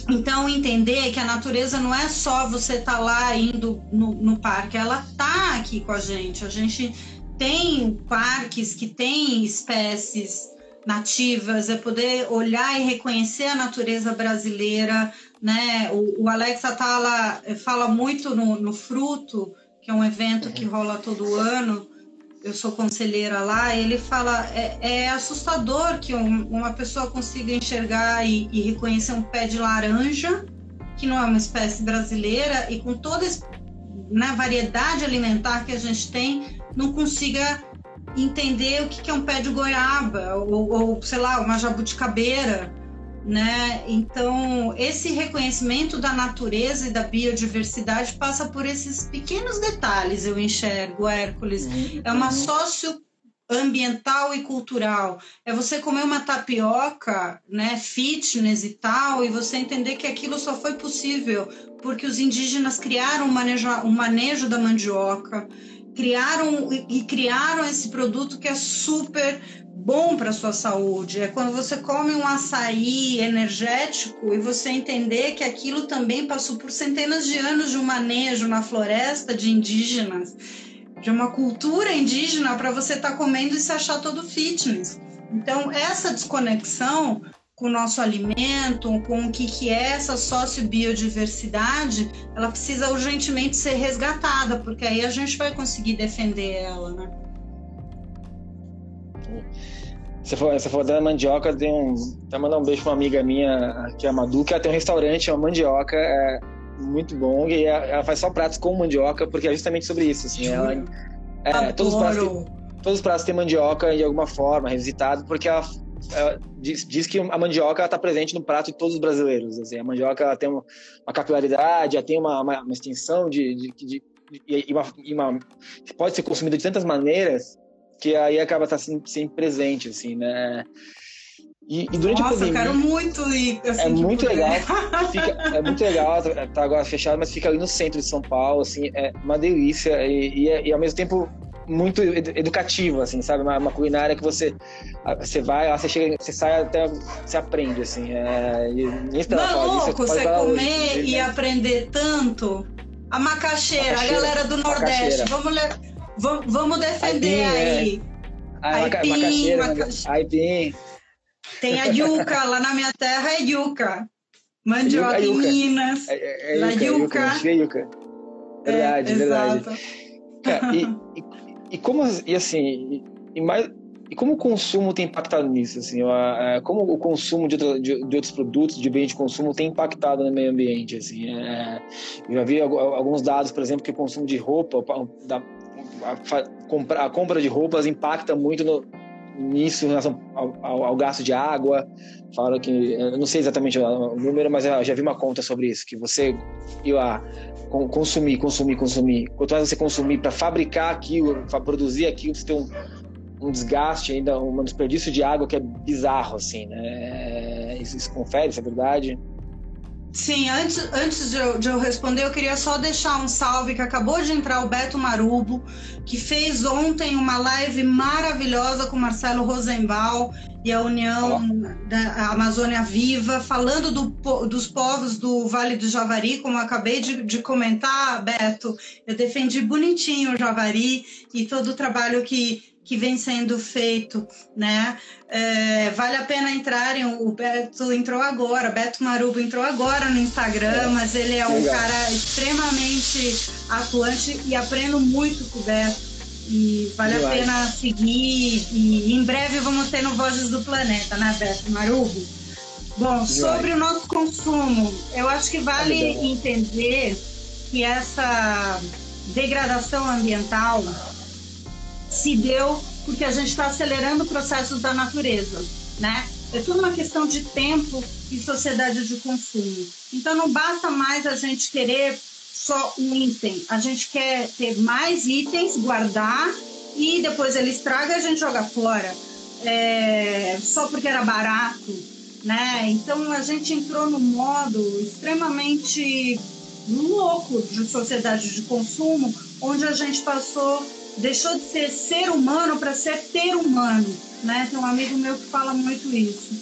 Então, entender que a natureza não é só você estar tá lá indo no, no parque, ela está aqui com a gente. A gente tem parques que têm espécies nativas, é poder olhar e reconhecer a natureza brasileira, né? O, o Alex Atala fala muito no, no Fruto, que é um evento que rola todo ano, eu sou conselheira lá, ele fala é, é assustador que um, uma pessoa consiga enxergar e, e, reconhecer um pé de laranja, que não é uma espécie brasileira, e com toda na né, variedade alimentar que a gente tem, não consiga entender o que, que é um pé de goiaba, ou, ou sei lá, uma jabuticabeira né? Então, esse reconhecimento da natureza e da biodiversidade passa por esses pequenos detalhes, eu enxergo, Hércules. Uhum. É uma sócio ambiental e cultural. É você comer uma tapioca, né, fitness e tal, e você entender que aquilo só foi possível porque os indígenas criaram um manejo, um manejo da mandioca, criaram e criaram esse produto que é super bom para sua saúde. É quando você come um açaí energético e você entender que aquilo também passou por centenas de anos de um manejo na floresta de indígenas de uma cultura indígena para você estar tá comendo e se achar todo fitness. Então, essa desconexão com o nosso alimento, com o que, que é essa sociobiodiversidade, ela precisa urgentemente ser resgatada, porque aí a gente vai conseguir defender ela, né? Você falou, você falou da mandioca, tem um. Tá mandando um beijo pra uma amiga minha, que é a Madu, que ela tem um restaurante, uma mandioca. É, muito bom e ela faz só pratos com mandioca porque é justamente sobre isso assim ela é, todos os pratos têm, todos os pratos têm mandioca de alguma forma revisitado porque ela, ela diz, diz, que a mandioca está presente no prato de todos os brasileiros assim a mandioca ela tem uma, uma capilaridade ela tem uma, uma, uma extensão de, de, de, de e, uma, e uma, pode ser consumida de tantas maneiras que aí acaba tá sempre, sempre presente assim né e, e, durante Nossa, a pandemia. eu quero muito ir. Assim, é muito legal. Fica, é muito legal, tá, tá agora fechado, mas fica ali no centro de São Paulo, assim, é uma delícia e, e, é, e ao mesmo tempo muito educativo, assim, sabe? Uma, uma, culinária que você você vai lá, você chega, você sai até você aprende, assim. É, e, louco você, você comer hoje, e né? aprender tanto. A macaxeira, macaxeira, a galera do Nordeste, vamos, vamos, vamos defender Aipim, aí. É. Ah, Aipim, macaxeira, macaxeira. Aipim. Tem a yuca, lá na minha terra é yuca. Mandioca em Minas. É, é, é yuca, yuca. yuca. yuca. Verdade, é, verdade. Cara, e, e, e, como, e assim, e, mais, e como o consumo tem impactado nisso? Assim, a, a, como o consumo de, de, de, outros produtos, de bens de consumo, tem impactado no meio ambiente? Assim, é, eu já vi alguns dados, por exemplo, que o consumo de roupa, da, a, a, compra de roupas impacta muito no, nisso em relação ao, ao, ao, gasto de água. Falaram que, eu não sei exatamente o número, mas eu já vi uma conta sobre isso, que você lá consumir, consumir, consumir. Quanto mais você consumir para fabricar aquilo, para produzir aquilo, você tem um, um desgaste ainda, um desperdício de água que é bizarro, assim, né? Isso, isso confere, isso é verdade? Sim, antes, antes de eu, de, eu, responder, eu queria só deixar um salve que acabou de entrar o Beto Marubo, que fez ontem uma live maravilhosa com Marcelo Rosenbaum e a União oh. da Amazônia Viva, falando do, dos povos do Vale do Javari, como eu acabei de, de comentar, Beto. Eu defendi bonitinho o Javari e todo o trabalho que que vem sendo feito, né? É, vale a pena entrarem. O Beto entrou agora, Beto Marubo entrou agora no Instagram, é. mas ele é um Legal. cara extremamente atuante e aprendo muito com o Beto. E vale a pena seguir. E em breve vamos ter no Vozes do Planeta, né, Beto Marubo? Bom, sobre o nosso consumo, eu acho que vale entender que essa degradação ambiental se deu porque a gente está acelerando processos da natureza, né? É tudo uma questão de tempo e sociedade de consumo. Então não basta mais a gente querer só um item, a gente quer ter mais itens, guardar e depois ele estraga e a gente joga fora, é, só porque era barato, né? Então a gente entrou num modo extremamente louco de sociedade de consumo, onde a gente passou deixou de ser ser humano para ser ter humano, né? Tem um amigo meu que fala muito isso.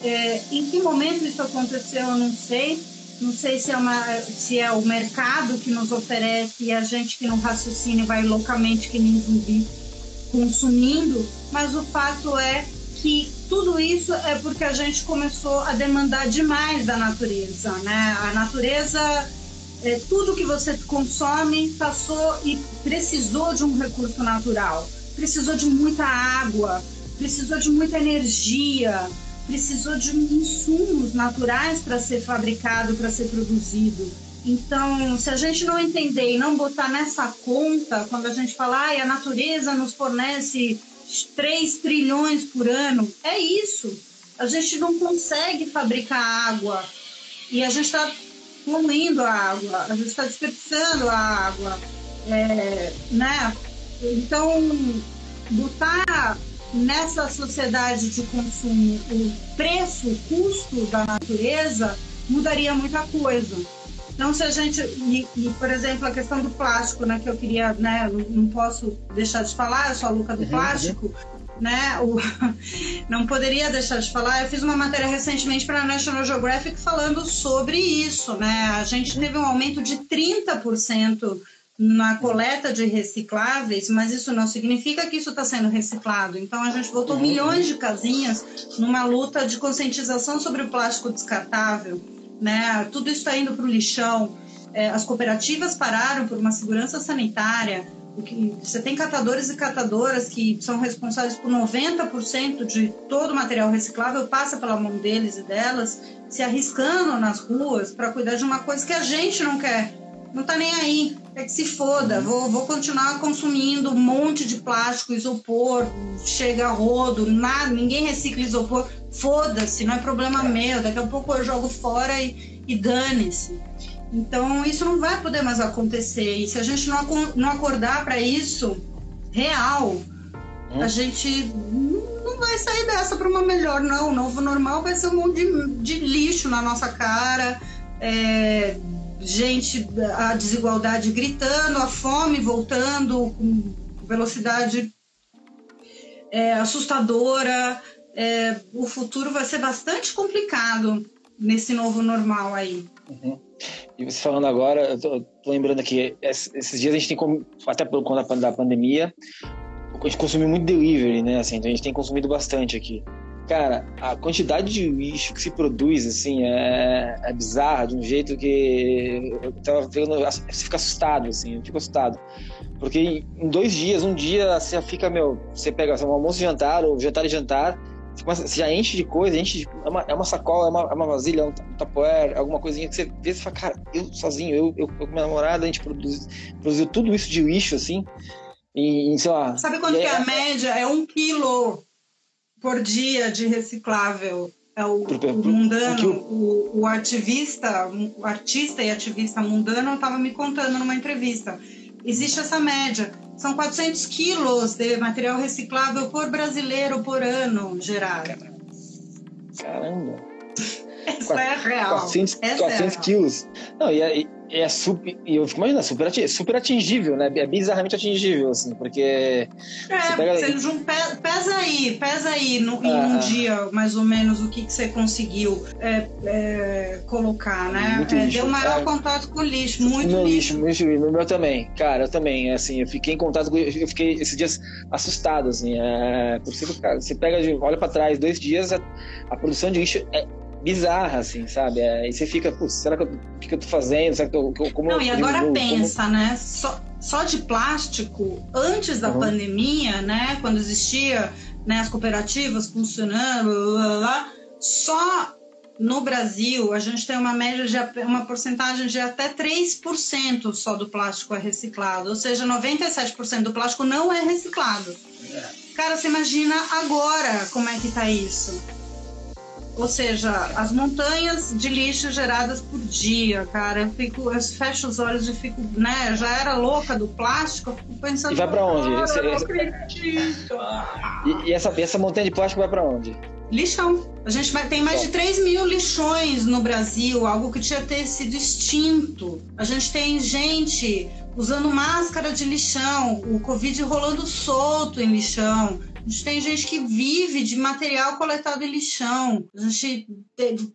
É, em que momento isso aconteceu, eu não sei. Não sei se é, uma, se é o mercado que nos oferece e a gente que não raciocina vai loucamente que nem zumbi consumindo, mas o fato é que tudo isso é porque a gente começou a demandar demais da natureza, né? A natureza é, tudo que você consome passou e precisou de um recurso natural, precisou de muita água, precisou de muita energia, precisou de insumos naturais para ser fabricado, para ser produzido. Então, se a gente não entender e não botar nessa conta, quando a gente fala, ah, a natureza nos fornece 3 trilhões por ano, é isso. A gente não consegue fabricar água. E a gente está poluindo a água, a gente está desperdiçando a água, é, né? Então, botar nessa sociedade de consumo o preço, o custo da natureza, mudaria muita coisa. Então, se a gente. E, e, por exemplo, a questão do plástico, né, que eu queria, né, não, posso deixar de falar, eu sou a Luca do uhum, plástico. Uhum. Né, o, não poderia deixar de falar. Eu fiz uma matéria recentemente para a National Geographic falando sobre isso. Né? A gente teve um aumento de 30% na coleta de recicláveis, mas isso não significa que isso está sendo reciclado. Então a gente botou milhões de casinhas numa luta de conscientização sobre o plástico descartável, né? Tudo isso está indo para o lixão. É, as cooperativas pararam por uma segurança sanitária. Você tem catadores e catadoras que são responsáveis por 90% de todo o material reciclável passa pela mão deles e delas, se arriscando nas ruas para cuidar de uma coisa que a gente não quer não tá nem aí. É que se foda, vou, vou continuar consumindo um monte de plástico, isopor, chega a rodo, nada, ninguém recicla isopor. Foda-se, não é problema meu. Daqui a pouco eu jogo fora e, e dane-se. Então, isso não vai poder mais acontecer. E se a gente não, não acordar para isso real, hum. a gente não vai sair dessa para uma melhor, não. O novo normal vai ser um monte de, de lixo na nossa cara. É, gente, a desigualdade gritando, a fome voltando com velocidade é, assustadora. É, o futuro vai ser bastante complicado nesse novo normal aí. Uhum. E você falando agora, eu tô, tô, lembrando aqui, esses dias a gente tem, até por conta da pandemia, a gente consumiu muito delivery, né? Assim, então a gente tem consumido bastante aqui. Cara, a quantidade de lixo que se produz, assim, é, é bizarra de um jeito que eu tava você fica assustado, assim, eu fico assustado. Porque em dois dias, um dia você fica, meu, você pega um almoço e jantar, ou jantar e jantar, você, começa, você já enche de coisa, enche de, é, uma, é uma sacola, é uma, é uma vasilha, é um tapoer, alguma coisinha que você vê e fala, cara, eu sozinho, eu, eu, eu com minha namorada, a gente produz, produziu tudo isso de lixo, assim, e, sei lá... Sabe quanto que é a média? É um quilo por dia de reciclável. É o, o mundano, o, o, ativista, o artista e ativista mundano estava me contando numa entrevista. Existe essa média. São 400 quilos de material reciclável por brasileiro por ano gerado. Caramba! Essa é real. 400, 400 é quilos. Não, e, é, é super. Eu fico imaginando, super, super atingível, né? É bizarramente atingível, assim, porque. É, você, pega... você pesa aí, pesa aí no, em um ah, dia, mais ou menos, o que, que você conseguiu é, é, colocar, né? É, deu maior contato com o lixo, muito no lixo. lixo. No meu também, cara, eu também, assim, eu fiquei em contato com. Eu fiquei esses dias assustado, assim, é, por cara, você pega, olha para trás, dois dias, a, a produção de lixo é bizarra, assim, sabe? Aí você fica, putz, será que eu, o que, eu tô fazendo? Será que eu, como Não, e agora pensa, como... né? Só, só de plástico, antes da uhum. pandemia, né? Quando existia né, as cooperativas funcionando, blá, blá, blá, só no Brasil a gente tem uma média de uma porcentagem de até 3% só do plástico é reciclado, ou seja, 97% do plástico não é reciclado. É. Cara, você imagina agora como é que tá isso? Ou seja, as montanhas de lixo geradas por dia, cara. Eu, fico, eu fecho os olhos e fico, né? Já era louca do plástico, eu fico pensando. E vai para onde? Esse, acredito. E, e, essa, essa montanha de plástico vai para onde? Lixão. A gente vai, tem mais de 3 mil lixões no Brasil, algo que tinha ter sido extinto. A gente tem gente usando máscara de lixão, o Covid rolando solto em lixão. A gente tem gente que vive de material coletado em lixão. A gente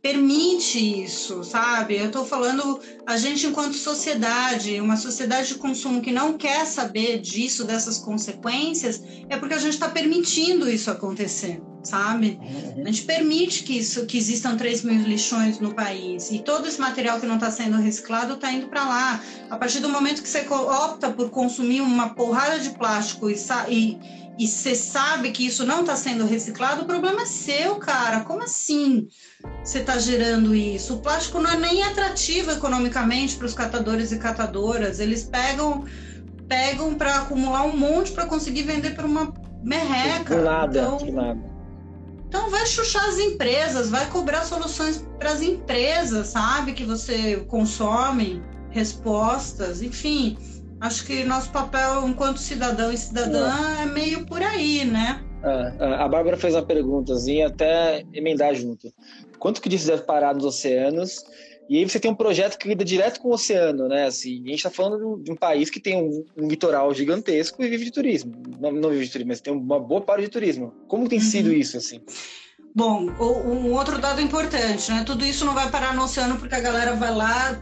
permite isso, sabe? Eu estou falando a gente enquanto sociedade, uma sociedade de consumo que não quer saber disso, dessas consequências, é porque a gente está permitindo isso acontecer, sabe? A gente permite que isso, que existam 3 mil lixões no país e todo esse material que não está sendo reciclado está indo para lá. A partir do momento que você opta por consumir uma porrada de plástico e, e e você sabe que isso não está sendo reciclado, o problema é seu, cara. Como assim você está gerando isso? O plástico não é nem atrativo economicamente para os catadores e catadoras. Eles pegam pegam para acumular um monte para conseguir vender por uma merreca. Nada, então, nada. Então vai chuchar as empresas, vai cobrar soluções para as empresas, sabe? Que você consome, respostas, enfim Acho que nosso papel enquanto cidadão e cidadã é, é meio por aí, né? É, a Bárbara fez uma perguntazinha, até emendar junto. Quanto que disso deve parar nos oceanos? E aí você tem um projeto que lida direto com o oceano, né? Assim, a gente está falando de um país que tem um, um, litoral gigantesco e vive de turismo. Não, não vive de turismo, mas tem uma boa parte de turismo. Como tem uhum. sido isso, assim? Bom, um outro dado importante, né? Tudo isso não vai parar no oceano porque a galera vai lá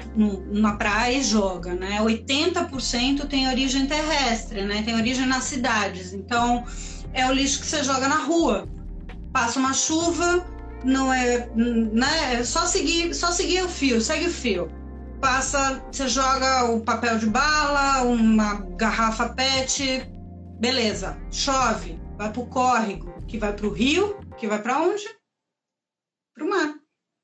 na praia e joga, né? 80% tem origem terrestre, né? Tem origem nas cidades. Então, é o lixo que você joga na rua. Passa uma chuva, não é, né? É só seguir, só seguir o fio, segue o fio. Passa, você joga o papel de bala, uma garrafa PET, beleza. Chove, vai pro córrego, que vai pro rio, que vai para onde? Para o mar.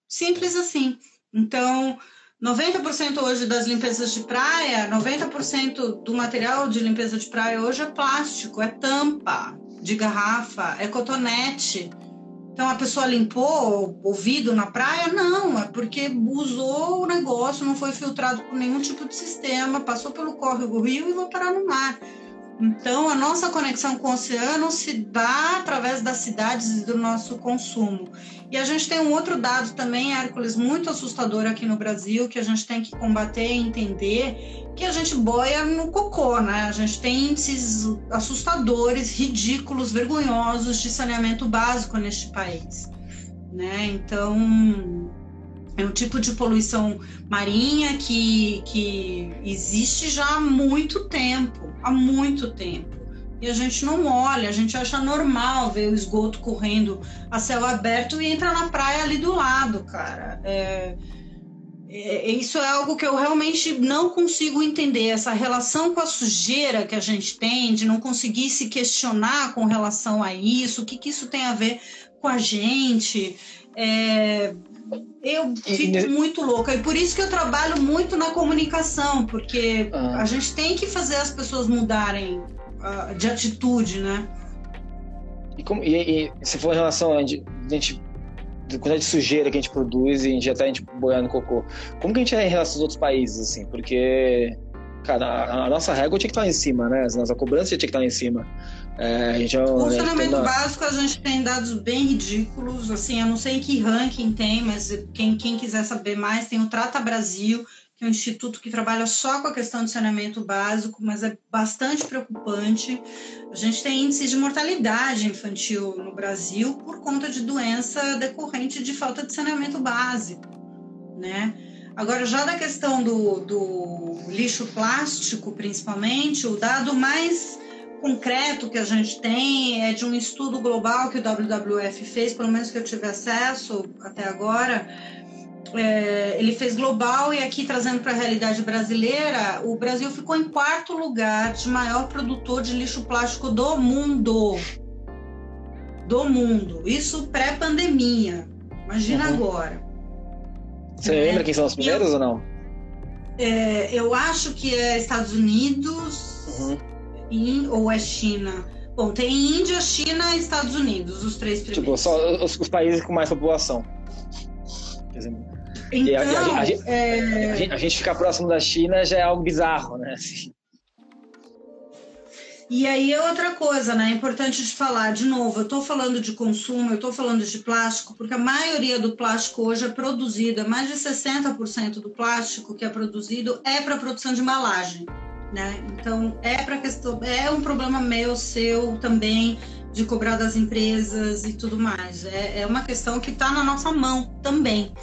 Simples assim. Então, 90% hoje das limpezas de praia, 90% do material de limpeza de praia hoje é plástico, é tampa de garrafa, é cotonete. Então a pessoa limpou o vidro na praia? Não, é porque usou o negócio, não foi filtrado por nenhum tipo de sistema, passou pelo córrego rio e vai parar no mar. Então, a nossa conexão com o oceano se dá através das cidades e do nosso consumo. E a gente tem um outro dado também, Hércules, muito assustador aqui no Brasil, que a gente tem que combater e entender, que a gente boia no cocô, né? A gente tem índices assustadores, ridículos, vergonhosos de saneamento básico neste país. Né? Então, é um tipo de poluição marinha que, que existe já há muito tempo há muito tempo. E a gente não olha, a gente acha normal ver o esgoto correndo a céu aberto e entra na praia ali do lado, cara. É, é, isso é algo que eu realmente não consigo entender, essa relação com a sujeira que a gente tem, de não conseguir se questionar com relação a isso, o que, que isso tem a ver com a gente. É, eu fico e, muito louca. E por isso que eu trabalho muito na comunicação, porque ah. a gente tem que fazer as pessoas mudarem uh, de atitude, né? E, como, e, e se for em relação a gente, a gente quantidade de sujeira que a gente produz e a gente já tá a gente boiando cocô. Como que a gente é em relação aos outros países, assim? Porque, cara, a, a nossa régua tinha que estar lá em cima, né? A nossa cobrança tinha que estar lá em cima. É, a gente é um, Funcionamento básico, a gente tem dados bem ridículos, assim, eu não sei em que ranking tem, mas quem, quem quiser saber mais, tem o Trata Brasil, que é um instituto que trabalha só com a questão de saneamento básico, mas é bastante preocupante. A gente tem índices de mortalidade infantil no Brasil por conta de doença decorrente de falta de saneamento básico, né? Agora, já da questão do, do lixo plástico, principalmente, o dado mais concreto que a gente tem é de um estudo global que o WWF fez, pelo menos que eu tive acesso até agora. É, ele fez global e aqui trazendo para a realidade brasileira, o Brasil ficou em quarto lugar de maior produtor de lixo plástico do mundo. Do mundo. Isso pré-pandemia. Imagina uhum. agora. Você é, lembra quem são os primeiros eu, ou não? É, eu acho que é Estados Unidos. Uhum ou é China? Bom, tem Índia, China e Estados Unidos, os três primeiros. Tipo, só os, os países com mais população. Então, a, a, a, é... a, gente ficar próximo da China já é algo bizarro, né? Assim. E aí é outra coisa, né? É importante de falar, de novo, eu estou falando de consumo, eu estou falando de plástico, porque a maioria do plástico hoje é produzido, mais de 60% do plástico que é produzido é para produção de embalagem né? Então é para questão, é um problema meu, seu também de cobrar das empresas e tudo mais. É, é uma questão que está na nossa mão também,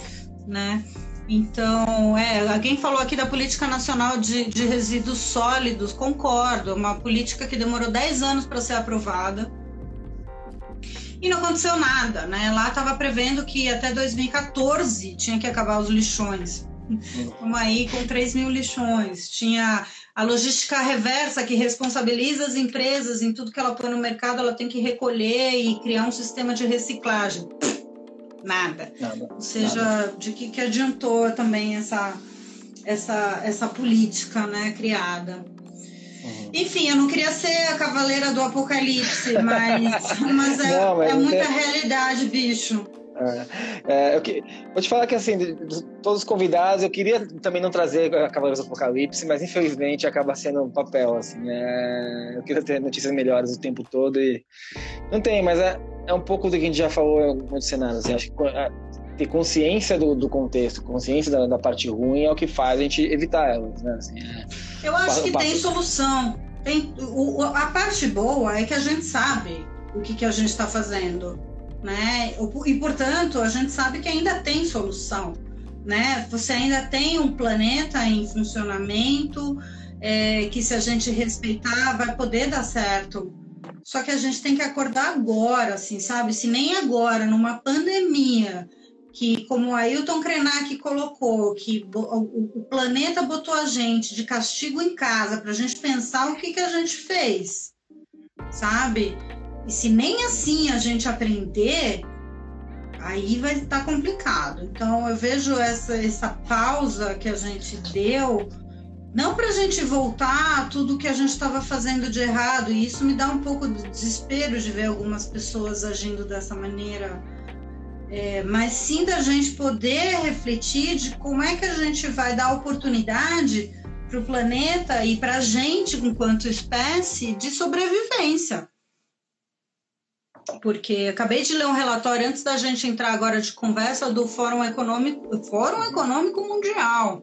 né? Então, é, alguém falou aqui da política nacional de, de resíduos sólidos, concordo, é uma política que demorou 10 anos para ser aprovada e não aconteceu nada, né? Lá estava prevendo que até 2014 tinha que acabar os lixões. Estamos aí com 3 mil lixões. Tinha a logística reversa, que responsabiliza as empresas em tudo que ela põe no mercado, ela tem que recolher e criar um sistema de reciclagem. Nada. nada Ou seja, nada. de que, que adiantou também essa, essa, essa política né, criada. Uhum. Enfim, eu não queria ser a cavaleira do apocalipse, mas, mas, é, Não, mas é muita realidade, bicho. É, é, eu que, vou te falar que, assim, de, de, todos os convidados, eu queria também não trazer Cavaleiros do Apocalipse, mas infelizmente acaba sendo um papel, assim. É, eu queria ter notícias melhores o tempo todo e não tem, mas é, é um pouco do que a gente já falou em alguns cenários. Assim, acho que é, ter consciência do, do, contexto, consciência da, da, parte ruim é o que faz a gente evitar elas, né? Assim, é, eu acho que tem solução. Tem, o, a parte boa é que a gente sabe o que, que a gente está fazendo né? E portanto a gente sabe que ainda tem solução, né? Você ainda tem um planeta em funcionamento é, que se a gente respeitar vai poder dar certo. Só que a gente tem que acordar agora, assim, sabe? Se nem agora, numa pandemia, que como o Ailton Krenak colocou, que o, o planeta botou a gente de castigo em casa para a gente pensar o que, que a gente fez, sabe? E se nem assim a gente aprender, aí vai estar tá complicado. Então eu vejo essa, essa pausa que a gente deu, não para a gente voltar a tudo que a gente estava fazendo de errado, e isso me dá um pouco de desespero de ver algumas pessoas agindo dessa maneira. É, mas sim da gente poder refletir de como é que a gente vai dar oportunidade para o planeta e para a gente, enquanto espécie, de sobrevivência porque acabei de ler um relatório antes da gente entrar agora de conversa do Fórum Econômico, Fórum Econômico Mundial.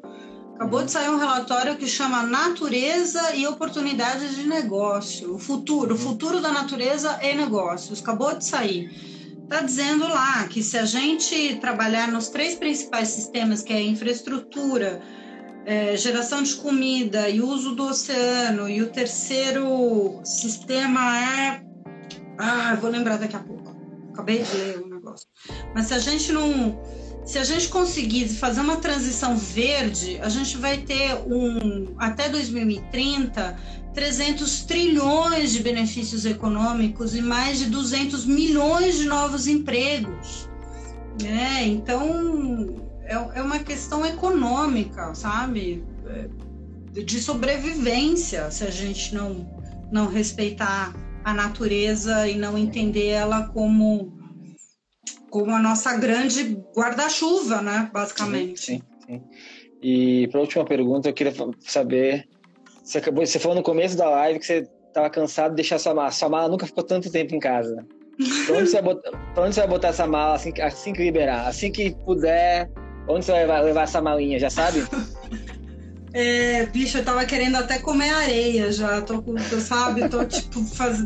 Acabou de sair um relatório que chama Natureza e Oportunidades de Negócio. O futuro, o futuro da natureza e negócios. Acabou de sair. Está dizendo lá que se a gente trabalhar nos três principais sistemas, que é infraestrutura, é, geração de comida e uso do oceano, e o terceiro sistema é ah, vou lembrar daqui a pouco. Acabei de ler o negócio. Mas se a gente não. Se a gente conseguir fazer uma transição verde, a gente vai ter um. Até 2030, 300 trilhões de benefícios econômicos e mais de 200 milhões de novos empregos. Né? Então, é, é uma questão econômica, sabe? É, de sobrevivência, se a gente não, não respeitar a natureza e não entender ela como como a nossa grande guarda-chuva, né, basicamente. Sim, sim. E para a última pergunta, eu queria saber, você acabou, você falou no começo da live que você estava cansado de deixar sua mala. Sua mala nunca ficou tanto tempo em casa. Para onde, você vai botar, onde você vai botar essa mala assim, assim que liberar? Assim que puder, onde você vai levar essa malinha, já sabe? É, bicho, eu tava querendo até comer areia já. Tô com, sabe, tô tipo faz,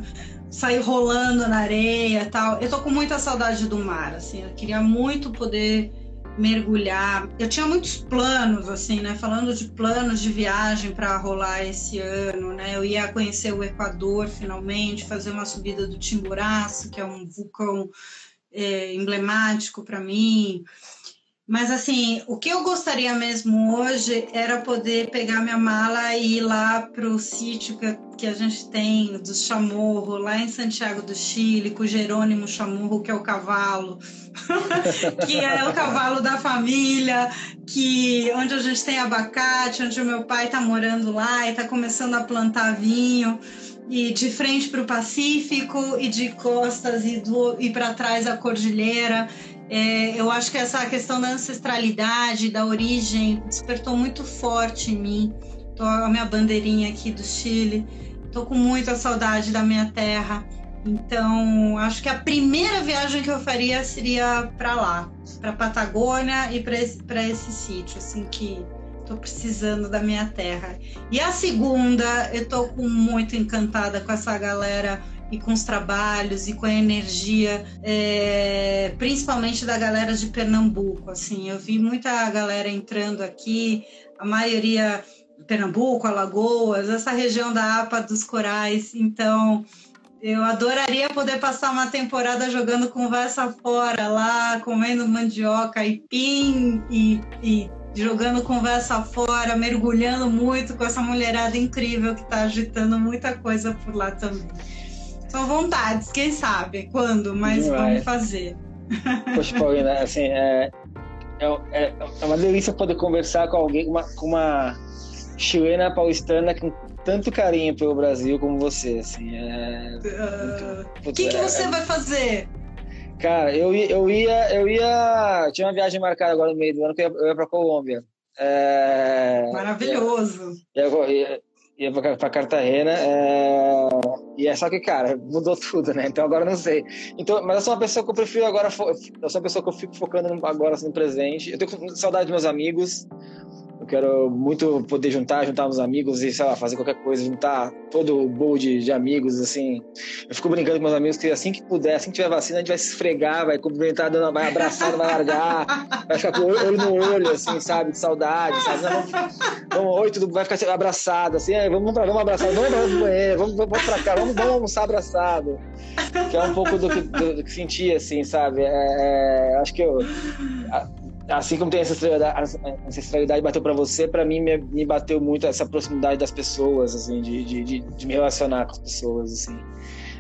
sair rolando na areia e tal. Eu tô com muita saudade do mar, assim. Eu queria muito poder mergulhar. Eu tinha muitos planos, assim, né? Falando de planos de viagem para rolar esse ano, né? Eu ia conhecer o Equador finalmente, fazer uma subida do Timboraço, que é um vulcão é, emblemático para mim. Mas assim, o que eu gostaria mesmo hoje era poder pegar minha mala e ir lá para o sítio que, que, a gente tem do Chamorro, lá em Santiago do Chile, com o Jerônimo Chamorro, que é o cavalo, que é o cavalo da família, que onde a gente tem abacate, onde o meu pai está morando lá e está começando a plantar vinho e de frente para o Pacífico e de costas e, e para trás a cordilheira. É, eu acho que essa questão da ancestralidade, da origem, despertou muito forte em mim. Tô a minha bandeirinha aqui do Chile. Tô com muita saudade da minha terra. Então, acho que a primeira viagem que eu faria seria para lá, para Patagônia e para esse, esse sítio, assim que tô precisando da minha terra. E a segunda, eu tô muito encantada com essa galera e com os trabalhos e com a energia, é, principalmente da galera de Pernambuco. Assim, eu vi muita galera entrando aqui, a maioria Pernambuco, Alagoas, essa região da APA dos Corais. Então, eu adoraria poder passar uma temporada jogando conversa fora lá, comendo mandioca, aipim e, e jogando conversa fora, mergulhando muito com essa mulherada incrível que está agitando muita coisa por lá também. São vontades, quem sabe quando, mas Não vamos é. fazer. Poxa, Paulina, assim, é, é, é, é, uma delícia poder conversar com alguém, uma, com uma chilena paulistana com tanto carinho pelo Brasil como você, assim. O uh, que, que é, você vai fazer? Cara, eu, eu ia, eu ia. Tinha uma viagem marcada agora no meio do ano que eu ia, eu ia pra Colômbia. É, Maravilhoso. Ia pra, Cartagena. É, e é só que, cara, mudou tudo, né? Então agora não sei. Então, mas eu sou uma pessoa que eu prefiro agora. Eu sou uma pessoa que eu fico focando agora assim, no presente. Eu tenho saudade dos meus amigos. Eu quero muito poder juntar, juntar uns amigos e, sei lá, fazer qualquer coisa, juntar todo o bowl de, de amigos, assim. Eu fico brincando com meus amigos que assim que puder, assim que tiver vacina, a gente vai se esfregar, vai cumprimentar, vai abraçar, vai largar, vai ficar com olho no olho, assim, sabe? De saudade, sabe? vamos, oi, tudo, vai ficar abraçado, assim, vamos, pra, vamos abraçar, vamos para o banheiro, vamos, vamos pra cá, vamos, vamos almoçar abraçado. Que é um pouco do que, do, do que senti, assim, sabe? É, é, acho que eu assim como tem essa ancestralidade bateu para você, para mim me, me, bateu muito essa proximidade das pessoas, assim, de, de, de, de me relacionar com as pessoas, assim.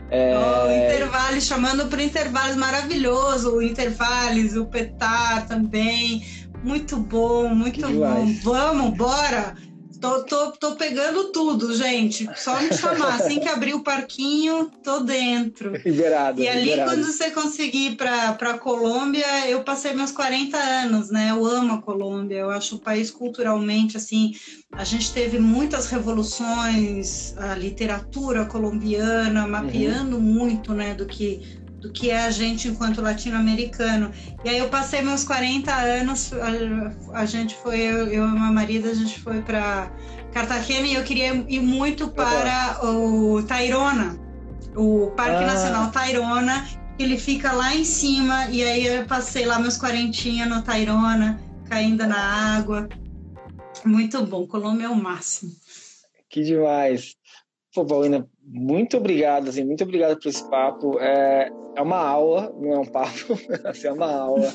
É... Oh, Intervales, chamando para Intervales maravilhoso, o Intervales, o Petar também, muito bom, muito bom. Vamos, bora! Tô, tô, tô pegando tudo, gente. Só me chamar. Assim que abrir o parquinho, tô dentro. Liberado. E ali, liberado. quando você conseguir ir para a Colômbia, eu passei meus 40 anos, né? Eu amo a Colômbia. Eu acho o país culturalmente, assim, a gente teve muitas revoluções, a literatura colombiana mapeando uhum. muito, né, do que do que é a gente enquanto latino-americano. E aí eu passei meus 40 anos, a, a gente foi, eu, eu e meu marido, a gente foi para Cartagena e eu queria ir muito para o Tairona, o Parque ah. Nacional Tairona, ele fica lá em cima, e aí eu passei lá meus quarentinha no Tairona, caindo na água. Muito bom, Colômbia é o máximo. Que demais. Pô, Paulina, muito obrigado, assim, muito obrigado por esse papo. É, é uma aula, não é um papo, assim, é uma aula.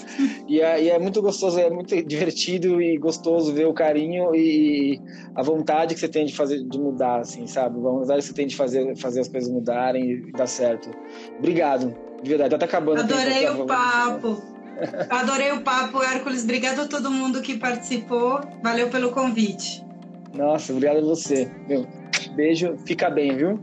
E é, e é, muito gostoso, é muito divertido e gostoso ver o carinho e a vontade que você tem de fazer, de mudar, assim, sabe? A vontade que você tem de fazer, fazer as coisas mudarem e dar certo. Obrigado, de verdade, tá acabando. Adorei o, o papo. Adorei o papo, Hércules. Obrigado a todo mundo que participou. Valeu pelo convite. Nossa, obrigado a você. Meu, beijo, fica bem, viu?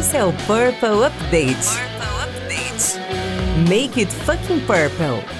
Esse é o Purple Update. Purple Update. Make it fucking purple.